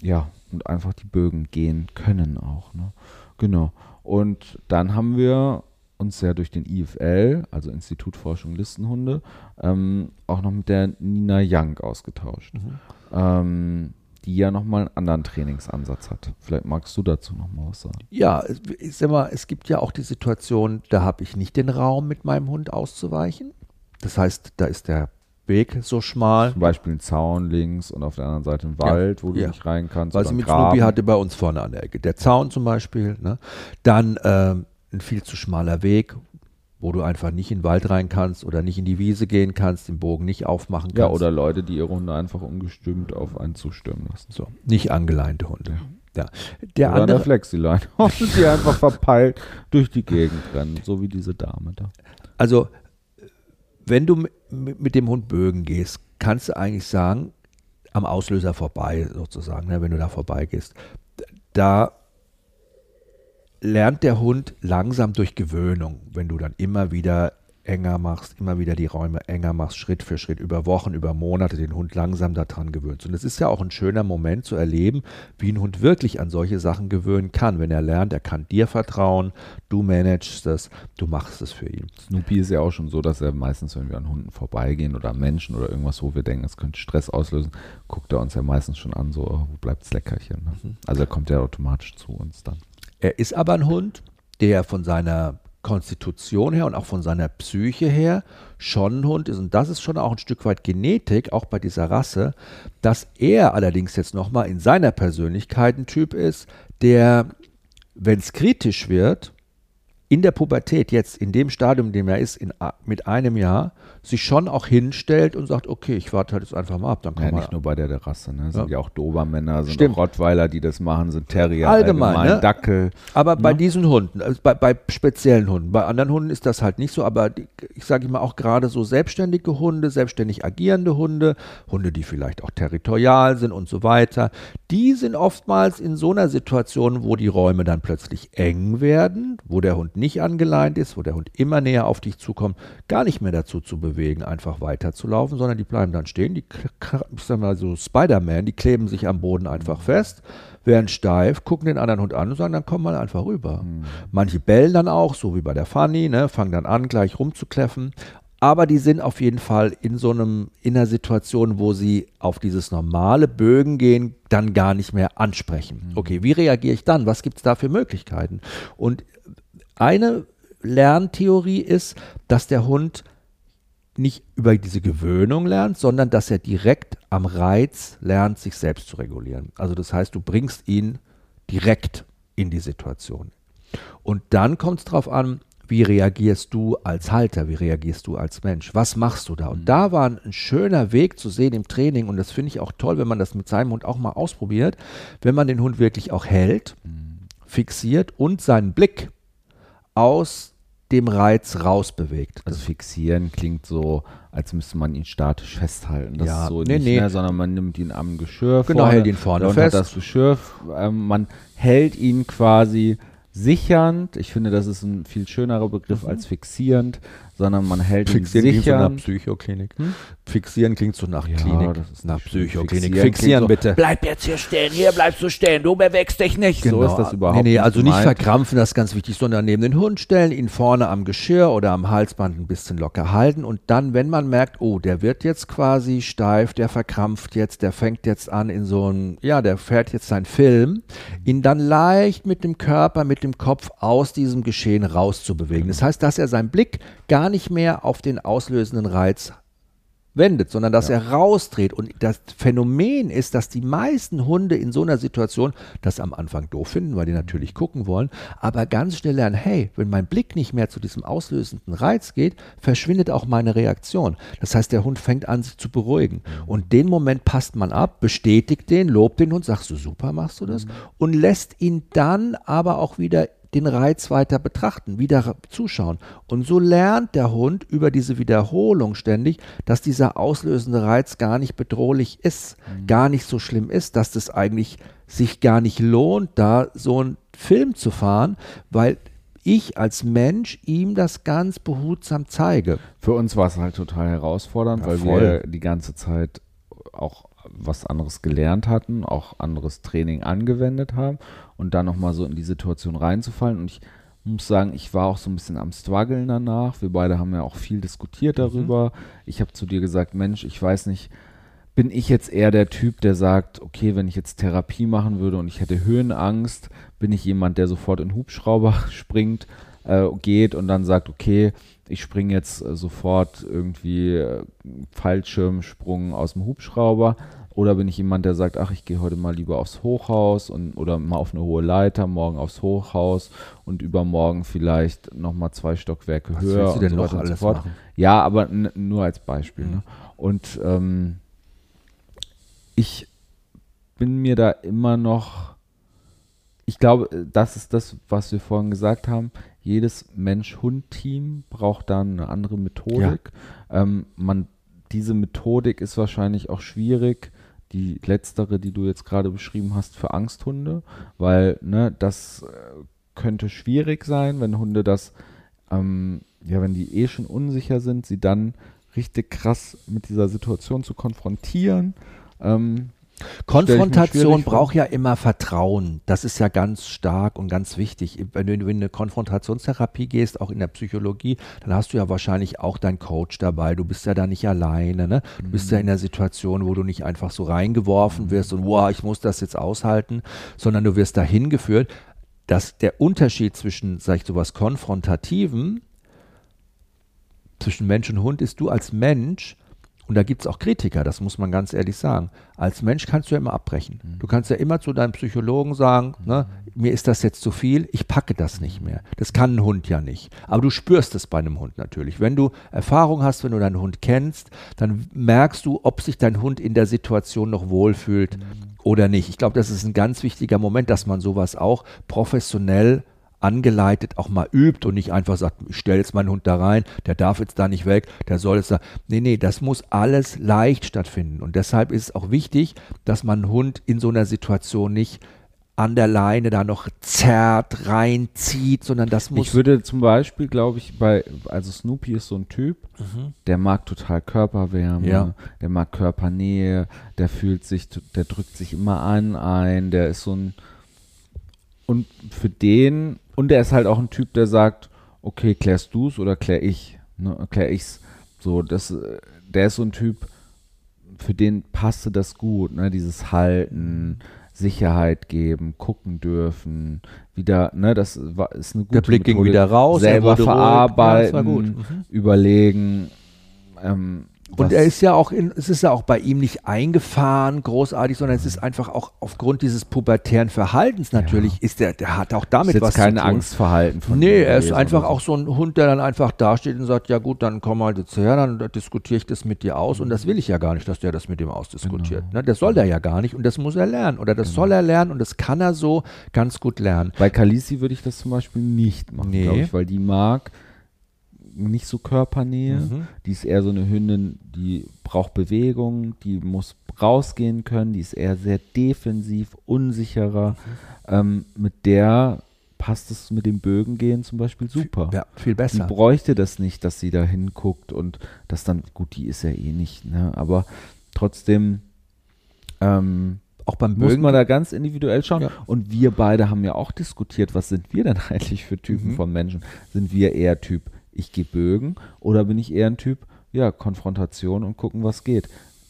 ja, und einfach die Bögen gehen können auch. Ne? Genau. Und dann haben wir uns ja durch den IFL, also Institut Forschung Listenhunde, ähm, auch noch mit der Nina Young ausgetauscht, mhm. ähm, die ja nochmal einen anderen Trainingsansatz hat. Vielleicht magst du dazu nochmal was sagen. Ja, ich sag mal, es gibt ja auch die Situation, da habe ich nicht den Raum, mit meinem Hund auszuweichen. Das heißt, da ist der Weg so schmal. Zum Beispiel ein Zaun links und auf der anderen Seite ein Wald, ja, wo du ja. nicht rein kannst. Was ich mit Graben. Snoopy hatte bei uns vorne an der Ecke. Der Zaun zum Beispiel. Ne? Dann ähm, ein viel zu schmaler Weg, wo du einfach nicht in den Wald rein kannst oder nicht in die Wiese gehen kannst, den Bogen nicht aufmachen kannst. Ja, oder Leute, die ihre Hunde einfach ungestümmt auf einen zustimmen lassen. So, nicht angeleinte Hunde. Ja. Der oder andere Flexiline. die einfach verpeilt durch die Gegend rennen, so wie diese Dame da. Also, wenn du mit dem Hund Bögen gehst, kannst du eigentlich sagen, am Auslöser vorbei sozusagen, ne, wenn du da vorbeigehst, da lernt der Hund langsam durch Gewöhnung, wenn du dann immer wieder enger machst, immer wieder die Räume enger machst, Schritt für Schritt, über Wochen, über Monate den Hund langsam daran gewöhnst. Und es ist ja auch ein schöner Moment zu erleben, wie ein Hund wirklich an solche Sachen gewöhnen kann, wenn er lernt, er kann dir vertrauen, du managst das, du machst es für ihn. Snoopy ist ja auch schon so, dass er meistens, wenn wir an Hunden vorbeigehen oder an Menschen oder irgendwas, wo wir denken, es könnte Stress auslösen, guckt er uns ja meistens schon an, so, oh, wo bleibt's Leckerchen. Ne? Mhm. Also er kommt ja automatisch zu uns dann. Er ist aber ein Hund, der von seiner Konstitution her und auch von seiner Psyche her schon ein Hund ist. Und das ist schon auch ein Stück weit Genetik, auch bei dieser Rasse, dass er allerdings jetzt nochmal in seiner Persönlichkeit ein Typ ist, der, wenn es kritisch wird, in der Pubertät, jetzt in dem Stadium, in dem er ist, in, mit einem Jahr, sich schon auch hinstellt und sagt, okay, ich warte halt jetzt einfach mal ab. Dann kann ja, nicht nur bei der, der Rasse, ne? sind ja, ja auch Dobermänner, sind Stimmt. auch Rottweiler, die das machen, sind Terrier, allgemein, allgemein ne? Dackel. Aber ne? bei diesen Hunden, also bei, bei, speziellen Hunden, bei anderen Hunden ist das halt nicht so, aber die, ich sage immer auch gerade so selbstständige Hunde, selbstständig agierende Hunde, Hunde, die vielleicht auch territorial sind und so weiter, die sind oftmals in so einer Situation, wo die Räume dann plötzlich eng werden, wo der Hund nicht angeleint ist, wo der Hund immer näher auf dich zukommt, gar nicht mehr dazu zu bewegen bewegen, einfach weiterzulaufen, sondern die bleiben dann stehen. Die, ich sag mal so Spider-Man, die kleben sich am Boden einfach mhm. fest, werden steif, gucken den anderen Hund an und sagen, dann komm mal einfach rüber. Mhm. Manche bellen dann auch, so wie bei der Fanny, ne, fangen dann an, gleich rumzukläffen. Aber die sind auf jeden Fall in so einem, in einer Situation, wo sie auf dieses normale Bögen gehen, dann gar nicht mehr ansprechen. Mhm. Okay, wie reagiere ich dann? Was gibt es da für Möglichkeiten? Und eine Lerntheorie ist, dass der Hund nicht über diese Gewöhnung lernt, sondern dass er direkt am Reiz lernt, sich selbst zu regulieren. Also das heißt, du bringst ihn direkt in die Situation. Und dann kommt es darauf an, wie reagierst du als Halter, wie reagierst du als Mensch, was machst du da? Und mhm. da war ein schöner Weg zu sehen im Training und das finde ich auch toll, wenn man das mit seinem Hund auch mal ausprobiert, wenn man den Hund wirklich auch hält, mhm. fixiert und seinen Blick aus dem Reiz rausbewegt. Also fixieren klingt so, als müsste man ihn statisch festhalten. Das ja, ist so nee, nicht nee. mehr, sondern man nimmt ihn am Geschirr genau, vorne, hält ihn vorne fest. das Geschirr, äh, man hält ihn quasi sichernd. Ich finde, das ist ein viel schönerer Begriff mhm. als fixierend sondern man hält Fixieren ihn sicher. Nach Psychoklinik. Hm? Fixieren klingt so nach ja, Klinik. Das ist nach Psychoklinik. Fixieren, Fixieren so, bitte. Bleib jetzt hier stehen, hier bleibst du stehen, du bewegst dich nicht. Genau. So ist das überhaupt nee, nee, also nicht verkrampfen, das ist ganz wichtig, sondern neben den Hund stellen, ihn vorne am Geschirr oder am Halsband ein bisschen locker halten und dann, wenn man merkt, oh, der wird jetzt quasi steif, der verkrampft jetzt, der fängt jetzt an in so ein, ja, der fährt jetzt seinen Film, ihn dann leicht mit dem Körper, mit dem Kopf aus diesem Geschehen rauszubewegen. Das heißt, dass er seinen Blick gar nicht mehr auf den auslösenden Reiz wendet, sondern dass ja. er rausdreht. Und das Phänomen ist, dass die meisten Hunde in so einer Situation das am Anfang doof finden, weil die natürlich gucken wollen, aber ganz schnell lernen, hey, wenn mein Blick nicht mehr zu diesem auslösenden Reiz geht, verschwindet auch meine Reaktion. Das heißt, der Hund fängt an, sich zu beruhigen. Mhm. Und den Moment passt man ab, bestätigt den, lobt den Hund, sagst du, super, machst du das? Mhm. Und lässt ihn dann aber auch wieder den Reiz weiter betrachten, wieder zuschauen. Und so lernt der Hund über diese Wiederholung ständig, dass dieser auslösende Reiz gar nicht bedrohlich ist, mhm. gar nicht so schlimm ist, dass das eigentlich sich gar nicht lohnt, da so einen Film zu fahren, weil ich als Mensch ihm das ganz behutsam zeige. Für uns war es halt total herausfordernd, ja, weil voll. wir die ganze Zeit auch was anderes gelernt hatten, auch anderes Training angewendet haben und dann nochmal so in die Situation reinzufallen. Und ich muss sagen, ich war auch so ein bisschen am struggeln danach. Wir beide haben ja auch viel diskutiert mhm. darüber. Mhm. Ich habe zu dir gesagt, Mensch, ich weiß nicht, bin ich jetzt eher der Typ, der sagt, okay, wenn ich jetzt Therapie machen würde und ich hätte Höhenangst, bin ich jemand, der sofort in Hubschrauber springt, äh, geht und dann sagt, okay, ich springe jetzt äh, sofort irgendwie äh, Fallschirmsprung aus dem Hubschrauber. Oder bin ich jemand, der sagt, ach, ich gehe heute mal lieber aufs Hochhaus und oder mal auf eine hohe Leiter, morgen aufs Hochhaus und übermorgen vielleicht nochmal zwei Stockwerke Was höher. Was du denn so noch alles so machen? Ja, aber nur als Beispiel. Mhm. Ne? Und ähm, ich bin mir da immer noch, ich glaube, das ist das, was wir vorhin gesagt haben. Jedes Mensch-Hund-Team braucht dann eine andere Methodik. Ja. Ähm, man, diese Methodik ist wahrscheinlich auch schwierig, die letztere, die du jetzt gerade beschrieben hast, für Angsthunde, weil ne, das äh, könnte schwierig sein, wenn Hunde das, ähm, ja, wenn die eh schon unsicher sind, sie dann richtig krass mit dieser Situation zu konfrontieren. Ähm, Konfrontation braucht ja immer Vertrauen. Das ist ja ganz stark und ganz wichtig. Wenn du in eine Konfrontationstherapie gehst, auch in der Psychologie, dann hast du ja wahrscheinlich auch deinen Coach dabei. Du bist ja da nicht alleine. Ne? Du bist ja in der Situation, wo du nicht einfach so reingeworfen wirst und wow, ich muss das jetzt aushalten, sondern du wirst dahin geführt. Dass der Unterschied zwischen, sag ich so was, Konfrontativen, zwischen Mensch und Hund ist, du als Mensch und da gibt es auch Kritiker, das muss man ganz ehrlich sagen. Als Mensch kannst du ja immer abbrechen. Mhm. Du kannst ja immer zu deinem Psychologen sagen, mhm. ne, mir ist das jetzt zu viel, ich packe das nicht mehr. Das kann ein Hund ja nicht. Aber du spürst es bei einem Hund natürlich. Wenn du Erfahrung hast, wenn du deinen Hund kennst, dann merkst du, ob sich dein Hund in der Situation noch wohlfühlt mhm. oder nicht. Ich glaube, das ist ein ganz wichtiger Moment, dass man sowas auch professionell angeleitet auch mal übt und nicht einfach sagt, ich stelle jetzt meinen Hund da rein, der darf jetzt da nicht weg, der soll jetzt da. Nee, nee, das muss alles leicht stattfinden. Und deshalb ist es auch wichtig, dass man einen Hund in so einer Situation nicht an der Leine da noch zerrt, reinzieht, sondern das muss. Ich würde zum Beispiel, glaube ich, bei, also Snoopy ist so ein Typ, mhm. der mag total Körperwärme, ja. der mag Körpernähe, der fühlt sich, der drückt sich immer an ein, der ist so ein, und für den und der ist halt auch ein Typ, der sagt, okay, klärst du es oder klär ich? Ne, klär ich's. So, das, der ist so ein Typ, für den passte das gut, ne? Dieses Halten, Sicherheit geben, gucken dürfen, wieder, ne, das war, ist eine gute Der Blick ging wieder raus, selber verarbeiten, ja, mhm. überlegen, ähm, und er ist ja auch in, es ist ja auch bei ihm nicht eingefahren, großartig, sondern es ist einfach auch aufgrund dieses pubertären Verhaltens natürlich, ja. ist der, der hat auch damit ist was kein zu tun. Angstverhalten von Nee, er ist einfach auch so ein Hund, der dann einfach dasteht und sagt, ja gut, dann komm mal jetzt her, dann diskutiere ich das mit dir aus. Und das will ich ja gar nicht, dass der das mit ihm ausdiskutiert. Genau. Ne? Das soll der ja gar nicht und das muss er lernen. Oder das genau. soll er lernen und das kann er so ganz gut lernen. Bei Kalisi würde ich das zum Beispiel nicht machen, nee. glaube ich, weil die mag nicht so Körpernähe. Mhm. Die ist eher so eine Hündin, die braucht Bewegung, die muss rausgehen können, die ist eher sehr defensiv, unsicherer. Mhm. Ähm, mit der passt es mit dem Bögengehen zum Beispiel super. Ja, viel besser. Die bräuchte das nicht, dass sie da hinguckt und das dann, gut, die ist ja eh nicht, ne? aber trotzdem ähm, auch beim Bögen. Muss man da ganz individuell schauen. Ja. Und wir beide haben ja auch diskutiert, was sind wir denn eigentlich für Typen mhm. von Menschen? Sind wir eher Typ ich gehe Bögen oder bin ich eher ein Typ, ja, Konfrontation und gucken, was geht.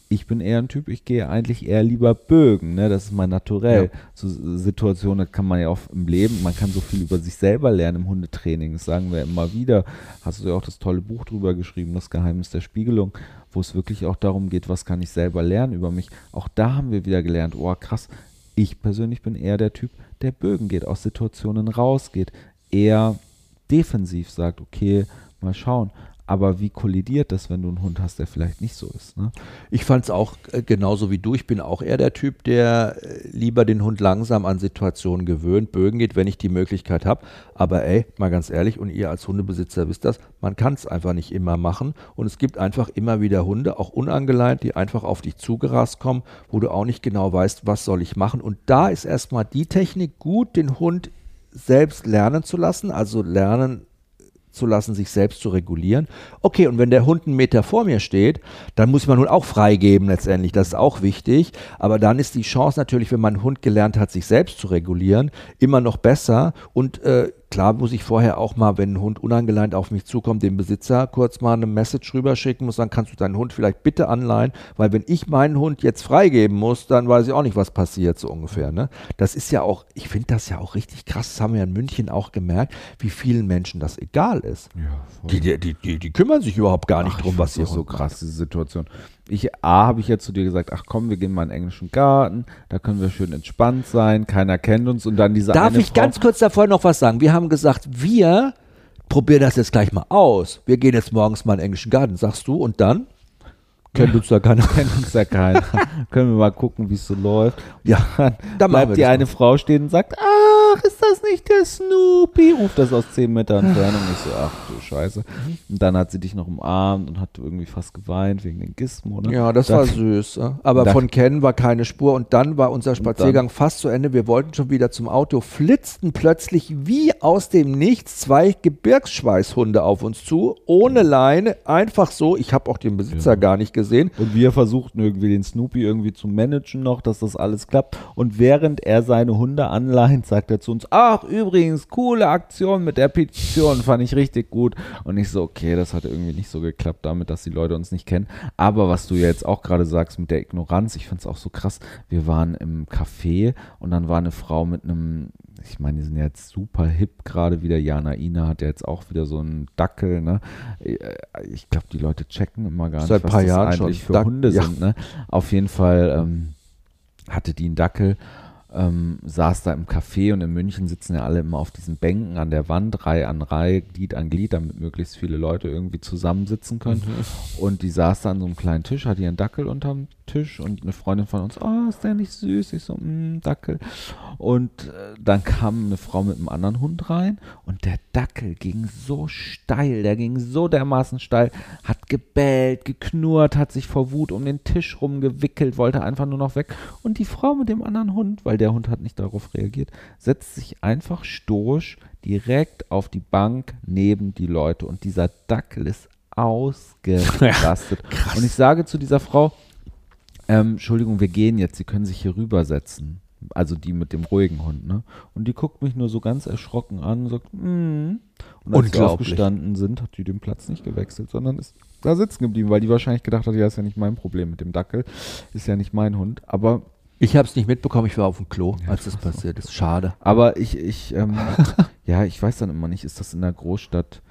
Ich bin eher ein Typ, ich gehe eigentlich eher lieber Bögen, ne? Das ist mein Naturell. Ja. So Situationen kann man ja auch im Leben, man kann so viel über sich selber lernen im Hundetraining. Das sagen wir immer wieder. Hast du ja auch das tolle Buch drüber geschrieben, Das Geheimnis der Spiegelung, wo es wirklich auch darum geht, was kann ich selber lernen über mich. Auch da haben wir wieder gelernt, oh krass, ich persönlich bin eher der Typ, der Bögen geht, aus Situationen rausgeht, eher defensiv sagt, okay, mal schauen. Aber wie kollidiert das, wenn du einen Hund hast, der vielleicht nicht so ist? Ne? Ich fand es auch äh, genauso wie du. Ich bin auch eher der Typ, der äh, lieber den Hund langsam an Situationen gewöhnt, Bögen geht, wenn ich die Möglichkeit habe. Aber ey, mal ganz ehrlich, und ihr als Hundebesitzer wisst das, man kann es einfach nicht immer machen. Und es gibt einfach immer wieder Hunde, auch unangeleint, die einfach auf dich zugerast kommen, wo du auch nicht genau weißt, was soll ich machen. Und da ist erstmal die Technik gut, den Hund selbst lernen zu lassen, also lernen zu lassen, sich selbst zu regulieren. Okay, und wenn der Hund einen Meter vor mir steht, dann muss man nun auch freigeben letztendlich. Das ist auch wichtig. Aber dann ist die Chance natürlich, wenn mein Hund gelernt hat, sich selbst zu regulieren, immer noch besser. Und äh, klar muss ich vorher auch mal, wenn ein Hund unangeleint auf mich zukommt, dem Besitzer kurz mal eine Message rüberschicken muss, dann kannst du deinen Hund vielleicht bitte anleihen, weil wenn ich meinen Hund jetzt freigeben muss, dann weiß ich auch nicht, was passiert, so ungefähr. Ne? Das ist ja auch, ich finde das ja auch richtig krass, das haben wir in München auch gemerkt, wie vielen Menschen das egal ist. Ja, Die, die, die, die, kümmern sich überhaupt gar nicht Ach, drum, was auch so krass, diese Situation. Ich, A, habe ich ja zu dir gesagt, ach komm, wir gehen mal in den englischen Garten, da können wir schön entspannt sein, keiner kennt uns und dann diese Darf ich Frau, ganz kurz davor noch was sagen? Wir haben gesagt, wir probieren das jetzt gleich mal aus. Wir gehen jetzt morgens mal in den englischen Garten, sagst du, und dann? Kennt uns da keiner. kennt uns ja keiner. können wir mal gucken, wie es so läuft. Ja, Dann bleibt die das eine Frau stehen und sagt, ach, ist das nicht der Snoopy? Ruft das aus 10 Metern Entfernung. Ich so, ach du Scheiße. Und dann hat sie dich noch umarmt und hat irgendwie fast geweint wegen den Gizmo. Ne? Ja, das Da- war süß. ja. Aber Da- von Ken war keine Spur. Und dann war unser Spaziergang fast zu Ende. Wir wollten schon wieder zum Auto, flitzten plötzlich wie aus dem Nichts zwei Gebirgsschweißhunde auf uns zu, ohne Leine, einfach so. Ich habe auch den Besitzer Ja. gar nicht gesehen. Und wir versuchten irgendwie den Snoopy irgendwie zu managen noch, dass das alles klappt. Und während er seine Hunde anleint, sagt er zu uns, ach übrigens, coole Aktion mit der Petition, fand ich richtig gut. Und ich so, okay, das hat irgendwie nicht so geklappt damit, dass die Leute uns nicht kennen. Aber was du jetzt auch gerade sagst mit der Ignoranz, ich finde es auch so krass. Wir waren im Café und dann war eine Frau mit einem, ich meine, die sind ja jetzt super hip gerade wieder. Jana Ina hat ja jetzt auch wieder so einen Dackel, ne? Ich glaube, die Leute checken immer gar Seit nicht, was paar das Jahren eigentlich schon. für Dac- Hunde ja. sind. Ne? Auf jeden Fall ähm, hatte die einen Dackel, ähm, saß da im Café und in München sitzen ja alle immer auf diesen Bänken an der Wand, Reihe an Reihe, Glied an Glied, damit möglichst viele Leute irgendwie zusammensitzen können. Und die saß da an so einem kleinen Tisch, hatte ihren Dackel unterm Tisch und eine Freundin von uns, oh, ist der nicht süß? Ich so, mm, Dackel. Und äh, dann kam eine Frau mit einem anderen Hund rein und der Dackel ging so steil, der ging so dermaßen steil, hat gebellt, geknurrt, hat sich vor Wut um den Tisch rumgewickelt, wollte einfach nur noch weg. Und die Frau mit dem anderen Hund, weil der Hund hat nicht darauf reagiert, setzt sich einfach stoisch direkt auf die Bank neben die Leute und dieser Dackel ist ausgerastet. und ich sage zu dieser Frau, ähm, Entschuldigung, wir gehen jetzt, Sie können sich hier rübersetzen. Also die mit dem ruhigen Hund, ne? Und die guckt mich nur so ganz erschrocken an und sagt, mm. Und als Unglaublich. aufgestanden sind, hat die den Platz nicht gewechselt, sondern ist da sitzen geblieben, weil die wahrscheinlich gedacht hat, ja, ist ja nicht mein Problem mit dem Dackel, ist ja nicht mein Hund. Aber, Ich habe es nicht mitbekommen, ich war auf dem Klo, Ja, als das passiert ist. Schade. aber ich, ich, ähm, ja, ich weiß dann immer nicht, ist das in der Großstadt,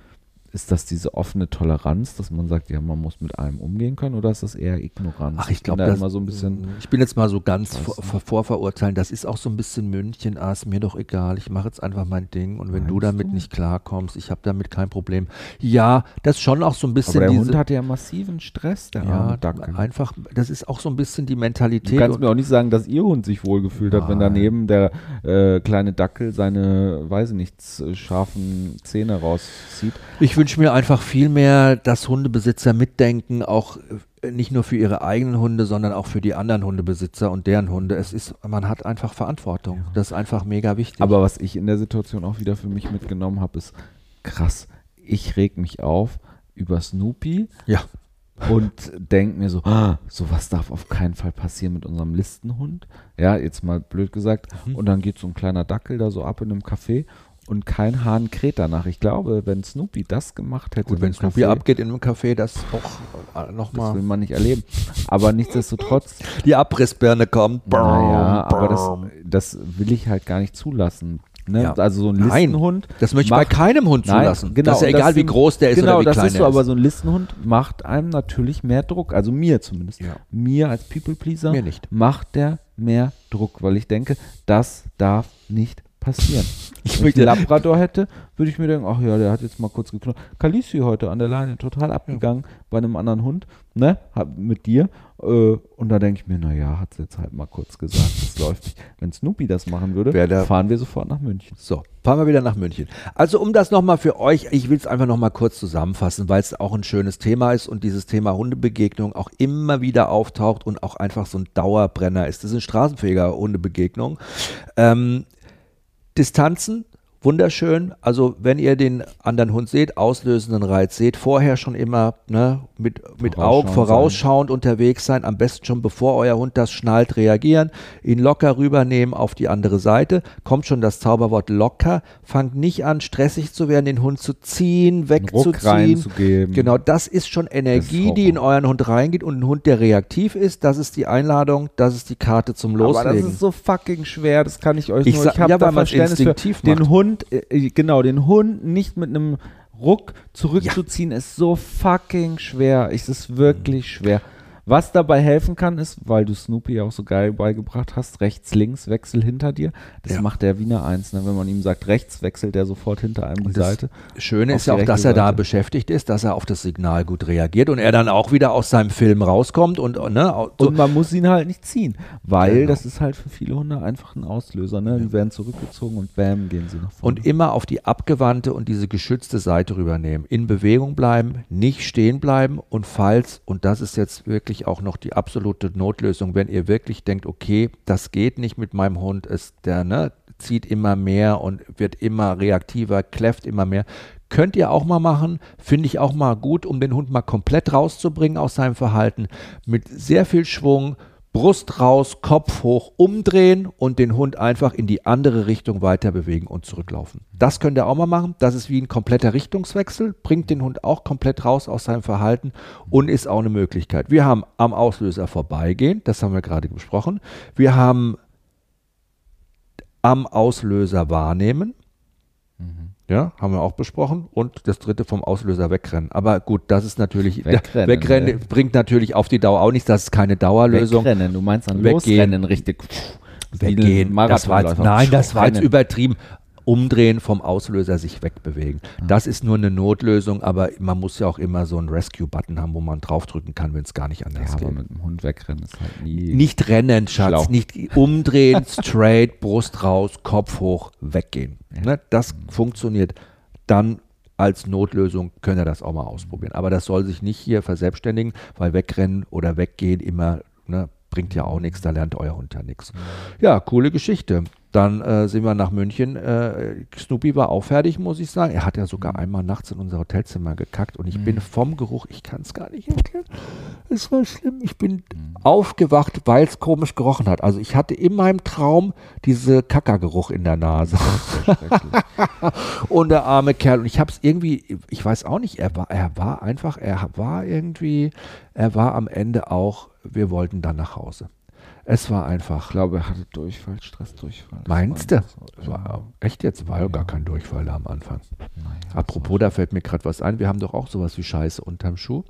ist das diese offene Toleranz, dass man sagt, ja, man muss mit allem umgehen können, oder ist das eher Ignoranz? Ach, ich bin glaube, da immer so ein bisschen. Ich bin jetzt mal so ganz vor, vorverurteilen. Das ist auch so ein bisschen München. Ah, ist mir doch egal. Ich mache jetzt einfach mein Ding. Und wenn du Meinst damit du? nicht klarkommst, ich habe damit kein Problem. Ja, das ist schon auch so ein bisschen Aber der diese. Hund hatte ja massiven Stress, der ja, arme einfach. Das ist auch so ein bisschen die Du Mentalität. kannst und- mir auch nicht sagen, dass ihr Hund sich wohlgefühlt hat, wenn daneben der äh, kleine Dackel seine, weiß ich nicht, z- scharfen Zähne rauszieht. Ich wünsche mir einfach viel mehr, dass Hundebesitzer mitdenken, auch äh, nicht nur für ihre eigenen Hunde, sondern auch für die anderen Hundebesitzer und deren Hunde. Es ist, man hat einfach Verantwortung. Das ist einfach mega wichtig. Aber was ich in der Situation auch wieder für mich mitgenommen habe, ist krass. Ich reg mich auf über Snoopy ja, und denke mir so, ah, sowas darf auf keinen Fall passieren mit unserem Listenhund. Ja, jetzt mal blöd gesagt. Mhm. Und dann geht so ein kleiner Dackel da so ab in einem Café und kein Hahn kräht danach. Ich glaube, wenn Snoopy das gemacht hätte, gut, wenn Snoopy Café, abgeht in einem Café, das auch äh, das nochmal. will man nicht erleben. Aber nichtsdestotrotz, Die Abrissbirne kommt. naja, aber das, das will ich halt gar nicht zulassen. Ne? Ja. Also so ein Nein, Listenhund. Das möchte ich macht- bei keinem Hund Nein, zulassen. genau, das ist ja egal, wie sind- groß der ist genau, oder wie das klein ist so, er aber ist. so ein Listenhund macht einem natürlich mehr Druck. Also mir zumindest. Ja. Mir als People Pleaser Mir nicht. macht der mehr Druck, weil ich denke, das darf nicht passieren. Ich Wenn ich einen Labrador hätte, würde ich mir denken, ach ja, der hat jetzt mal kurz geknurrt. Kalisi heute an der Leine total abgegangen bei einem anderen Hund, ne, mit dir. Äh, und da denke ich mir, naja, hat sie jetzt halt mal kurz gesagt, das läuft nicht. Wenn Snoopy das machen würde, der- fahren wir sofort nach München. So, fahren wir wieder nach München. Also um das nochmal für euch, ich will es einfach nochmal kurz zusammenfassen, weil es auch ein schönes Thema ist und dieses Thema Hundebegegnung auch immer wieder auftaucht und auch einfach so ein Dauerbrenner ist. Das ist eine straßenfähiger Hundebegegnung. Ähm, Distanzen, wunderschön. Also wenn ihr den anderen Hund seht, auslösenden Reiz seht, vorher schon immer ne, mit, mit Augen Vorausschauend vorausschauend unterwegs sein. Am besten schon bevor euer Hund das schnallt, reagieren. Ihn locker rübernehmen auf die andere Seite. Kommt schon das Zauberwort locker. Fangt nicht an, stressig zu werden, den Hund zu ziehen, wegzuziehen. Genau, das ist schon Energie, Horror. die in euren Hund reingeht und ein Hund, der reaktiv ist, das ist die Einladung, das ist die Karte zum Loslegen. Aber das ist so fucking schwer, das kann ich euch Ich nur. ich habe ja, da Verständnis für den macht. Hund, äh, genau, den Hund nicht mit einem Ruck zurückzuziehen, ist so fucking schwer. Es ist wirklich schwer. Was dabei helfen kann, ist, weil du Snoopy auch so geil beigebracht hast, rechts, links, Wechsel hinter dir. Das Ja. macht der Wiener eins. Ne? Wenn man ihm sagt, rechts, wechselt er sofort hinter einem die das Seite. Schöne ist ja die auch, dass er da Seite. beschäftigt ist, dass er auf das Signal gut reagiert und er dann auch wieder aus seinem Film rauskommt und ne, au- so, Und man muss ihn halt nicht ziehen, weil Genau. das ist halt für viele Hunde einfach ein Auslöser. Ne? Die werden zurückgezogen und bam, gehen sie nach vorne. und immer auf die abgewandte und diese geschützte Seite rübernehmen. In Bewegung bleiben, nicht stehen bleiben und falls, und das ist jetzt wirklich auch noch die absolute Notlösung, wenn ihr wirklich denkt, okay, das geht nicht mit meinem Hund, ist der, ne, zieht immer mehr und wird immer reaktiver, kläfft immer mehr. Könnt ihr auch mal machen, finde ich auch mal gut, um den Hund mal komplett rauszubringen aus seinem Verhalten. Mit sehr viel Schwung, Brust raus, Kopf hoch, umdrehen und den Hund einfach in die andere Richtung weiter bewegen und zurücklaufen. Das könnt ihr auch mal machen. Das ist wie ein kompletter Richtungswechsel, bringt den Hund auch komplett raus aus seinem Verhalten und ist auch eine Möglichkeit. Wir haben am Auslöser vorbeigehen, das haben wir gerade besprochen. Wir haben am Auslöser wahrnehmen. Ja, haben wir auch besprochen. Und das dritte vom Auslöser wegrennen. Aber gut, das ist natürlich, Wegrennen, wegrennen ne? bringt natürlich auf die Dauer auch nichts. Das ist keine Dauerlösung. Wegrennen, du meinst an Weggehen. Losrennen richtig. Weggehen. Das war jetzt, nein, das war jetzt übertrieben. Umdrehen vom Auslöser sich wegbewegen. Das ist nur eine Notlösung, aber man muss ja auch immer so einen Rescue-Button haben, wo man draufdrücken kann, wenn es gar nicht Ja, anders aber geht. mit dem Hund wegrennen ist halt nie. Nicht rennen, Schatz, Schlau. nicht umdrehen, straight, Brust raus, Kopf hoch, weggehen. Ne, das funktioniert. Dann als Notlösung könnt ihr das auch mal ausprobieren. Aber das soll sich nicht hier verselbstständigen, weil wegrennen oder weggehen immer ne, bringt ja auch nichts, da lernt euer Hund ja nichts. Ja, coole Geschichte. Dann äh, sind wir nach München. Äh, Snoopy war auch fertig, muss ich sagen. Er hat ja sogar einmal nachts in unser Hotelzimmer gekackt und ich bin vom Geruch, ich kann es gar nicht erklären. Es war schlimm. Ich bin aufgewacht, weil es komisch gerochen hat. Also ich hatte in meinem Traum diese Kackergeruch in der Nase. und der arme Kerl. Und ich habe es irgendwie, ich weiß auch nicht, er war, er war einfach, er war irgendwie, er war am Ende auch, wir wollten dann nach Hause. Es war einfach. Ich glaube, er hatte Durchfall, Stressdurchfall. Das Meinst du? war echt jetzt? War ja gar kein Durchfall da am Anfang. Naja, Apropos, da fällt mir gerade was ein. Wir haben doch auch sowas wie Scheiße unterm Schuh.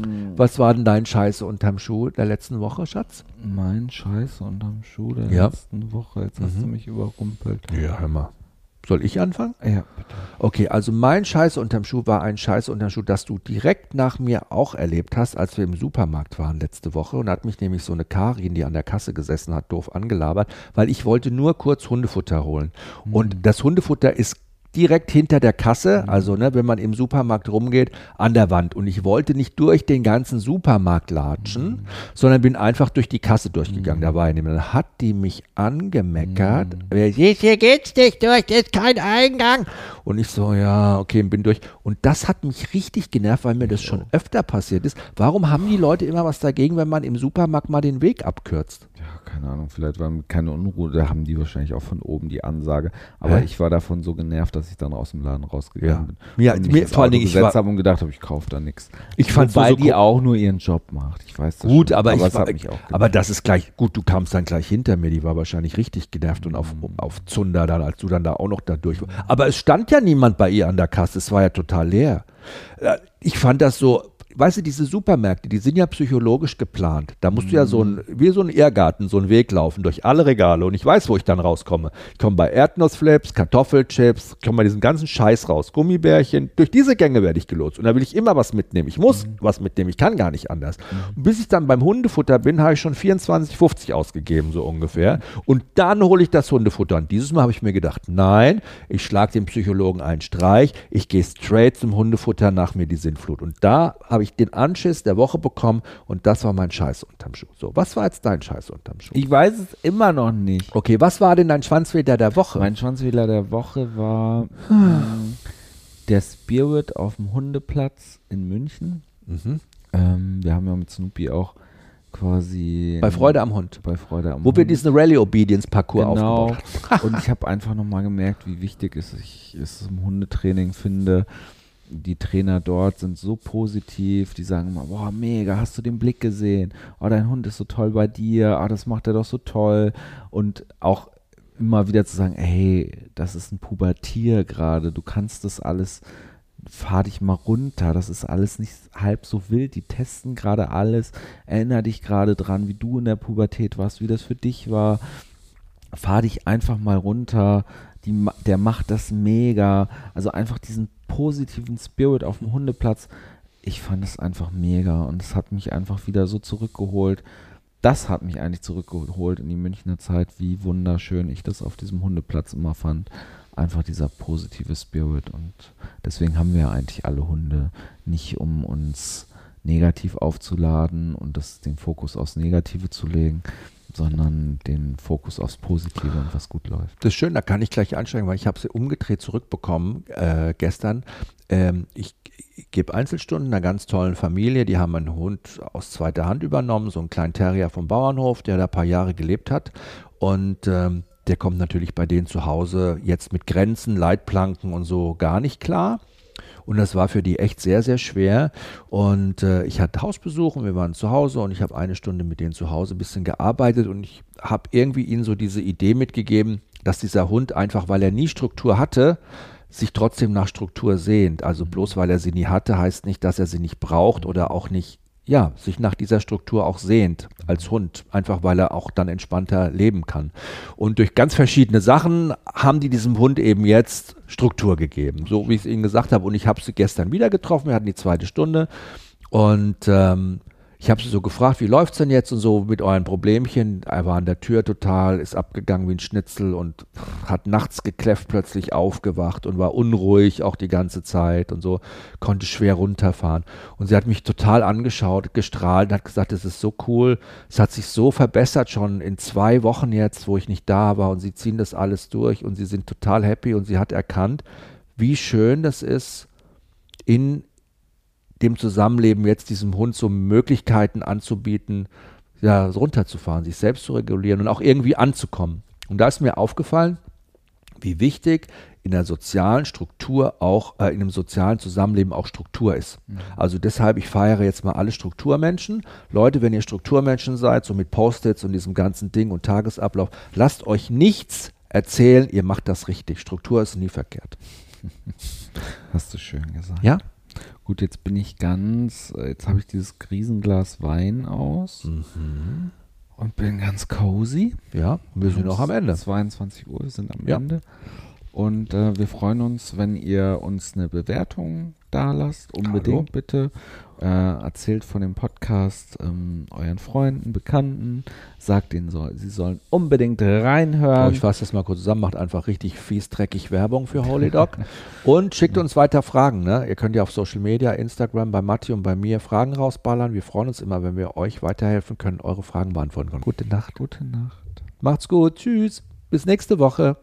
Mhm. Was war denn dein Scheiße unterm Schuh der letzten Woche, Schatz? Mein Scheiß unterm Schuh der Ja. letzten Woche. Jetzt hast du Mhm. mich überrumpelt. Ja, hör mal. Soll ich anfangen? Ja, bitte. Okay, also mein Scheiße unterm Schuh war ein Scheiße unterm Schuh, das du direkt nach mir auch erlebt hast, als wir im Supermarkt waren letzte Woche. Und hat mich nämlich so eine Karin, die an der Kasse gesessen hat, doof angelabert, weil ich wollte nur kurz Hundefutter holen. Und das Hundefutter ist direkt hinter der Kasse, also ne, wenn man im Supermarkt rumgeht, an der Wand. Und ich wollte nicht durch den ganzen Supermarkt latschen, sondern bin einfach durch die Kasse durchgegangen. Da war eine, dann hat die mich angemeckert. Hier hier geht's nicht durch, das ist kein Eingang. Und ich so, ja, okay, bin durch. Und das hat mich richtig genervt, weil mir das schon öfter passiert ist. Warum haben die Leute immer was dagegen, wenn man im Supermarkt mal den Weg abkürzt? Ja, keine Ahnung, vielleicht war keine Unruhe, da haben die wahrscheinlich auch von oben die Ansage. Aber Hä? ich war davon so genervt, dass ich dann aus dem Laden rausgegangen Ja. bin. Ja, und mich mir- vor allen Dingen, ich war- habe und gedacht habe, ich kaufe da nichts. Ich fand's Wobei so die auch nur ihren Job macht. Ich weiß das Gut, schon. aber, ich es war, auch aber das ist gleich, gut, du kamst dann gleich hinter mir, die war wahrscheinlich richtig genervt und auf, auf Zunder dann, als du dann da auch noch da durch warst. Aber es stand ja niemand bei ihr an der Kasse, es war ja total leer. Äh, Ich fand das so, weißt du, diese Supermärkte, die sind ja psychologisch geplant. Da musst du ja so ein, wie so ein Irrgarten, so einen Weg laufen durch alle Regale und ich weiß, wo ich dann rauskomme. Ich komme bei Erdnussflips, Kartoffelchips, ich komme bei diesem ganzen Scheiß raus, Gummibärchen. Durch diese Gänge werde ich gelotst und da will ich immer was mitnehmen. Ich muss was mitnehmen, ich kann gar nicht anders. Und bis ich dann beim Hundefutter bin, habe ich schon 24,50 ausgegeben, so ungefähr. Und dann hole ich das Hundefutter. Und dieses Mal habe ich mir gedacht, nein, ich schlage dem Psychologen einen Streich, ich gehe straight zum Hundefutter nach mir die Sinnflut. Und da habe ich den Anschiss der Woche bekommen und das war mein Scheiß unterm Schuh. So, was war jetzt dein Scheiß unterm Schuh? Ich weiß es immer noch nicht. Okay, was war denn dein Schwanzweder der Woche? Mein Schwanzwähler der Woche war ähm, der Spirit auf dem Hundeplatz in München. mhm. Ähm, wir haben ja mit Snoopy auch quasi Bei Freude am Hund. bei Freude am Wo wir Hund. diesen Rally Obedience Parcours genau. aufgebaut haben. Und ich habe einfach nochmal gemerkt, wie wichtig es ich es im Hundetraining finde. Die Trainer dort sind so positiv, die sagen immer, boah, mega, hast du den Blick gesehen? Oh, dein Hund ist so toll bei dir, oh, das macht er doch so toll. Und auch immer wieder zu sagen, hey, das ist ein Pubertier gerade, du kannst das alles, fahr dich mal runter, das ist alles nicht halb so wild, die testen gerade alles, erinner dich gerade dran, wie du in der Pubertät warst, wie das für dich war, fahr dich einfach mal runter, die, der macht das mega, also einfach diesen positiven Spirit auf dem Hundeplatz, ich fand es einfach mega und es hat mich einfach wieder so zurückgeholt, das hat mich eigentlich zurückgeholt in die Münchner Zeit, wie wunderschön ich das auf diesem Hundeplatz immer fand. Einfach dieser positive Spirit. Und deswegen haben wir eigentlich alle Hunde nicht, um uns negativ aufzuladen und das, den Fokus aufs Negative zu legen, sondern den Fokus aufs Positive und was gut läuft. Das ist schön, da kann ich gleich einsteigen, weil ich habe sie umgedreht zurückbekommen äh, gestern. Ähm, ich gebe Einzelstunden einer ganz tollen Familie, die haben einen Hund aus zweiter Hand übernommen, so einen kleinen Terrier vom Bauernhof, der da ein paar Jahre gelebt hat. Und ähm, der kommt natürlich bei denen zu Hause jetzt mit Grenzen, Leitplanken und so gar nicht klar. Und das war für die echt sehr, sehr schwer. Und äh, ich hatte Hausbesuch und wir waren zu Hause und ich habe eine Stunde mit denen zu Hause ein bisschen gearbeitet und ich habe irgendwie ihnen so diese Idee mitgegeben, dass dieser Hund einfach, weil er nie Struktur hatte, sich trotzdem nach Struktur sehnt. Also bloß weil er sie nie hatte, heißt nicht, dass er sie nicht braucht oder auch nicht, ja, sich nach dieser Struktur auch sehnt als Hund. Einfach weil er auch dann entspannter leben kann. Und durch ganz verschiedene Sachen haben die diesem Hund eben jetzt Struktur gegeben. So wie ich es ihnen gesagt habe. Und ich habe sie gestern wieder getroffen. Wir hatten die zweite Stunde. Und ähm, ich habe sie so gefragt, wie läuft's denn jetzt und so mit euren Problemchen? Er war an der Tür total, ist abgegangen wie ein Schnitzel und hat nachts gekläfft, plötzlich aufgewacht und war unruhig auch die ganze Zeit und so, konnte schwer runterfahren. Und sie hat mich total angeschaut, gestrahlt und hat gesagt, es ist so cool, es hat sich so verbessert schon in zwei Wochen jetzt, wo ich nicht da war und sie ziehen das alles durch und sie sind total happy und sie hat erkannt, wie schön das ist, in dem Zusammenleben jetzt diesem Hund so Möglichkeiten anzubieten, ja, runterzufahren, sich selbst zu regulieren und auch irgendwie anzukommen. Und da ist mir aufgefallen, wie wichtig in der sozialen Struktur auch, äh, in einem sozialen Zusammenleben auch Struktur ist. Also deshalb, ich feiere jetzt mal alle Strukturmenschen. Leute, wenn ihr Strukturmenschen seid, so mit Post-its und diesem ganzen Ding und Tagesablauf, lasst euch nichts erzählen, ihr macht das richtig. Struktur ist nie verkehrt. Hast du schön gesagt. Ja? Gut, jetzt bin ich ganz, äh, jetzt habe ich dieses Riesenglas Wein aus und bin ganz cozy. Ja, wir sind noch am Ende. 22 Uhr, wir sind am Ja. Ende. Und äh, wir freuen uns, wenn ihr uns eine Bewertung da lasst. Unbedingt Hallo. bitte. Äh, erzählt von dem Podcast ähm, euren Freunden, Bekannten. Sagt ihnen, soll, sie sollen unbedingt reinhören. ich fasse das mal kurz zusammen, macht einfach richtig fies, dreckig Werbung für Holy Dog. und schickt uns weiter Fragen. Ne? Ihr könnt ja auf Social Media, Instagram, bei Matti und bei mir Fragen rausballern. Wir freuen uns immer, wenn wir euch weiterhelfen können, eure Fragen beantworten können. Gute Nacht. Gute Nacht. Macht's gut. Tschüss. Bis nächste Woche.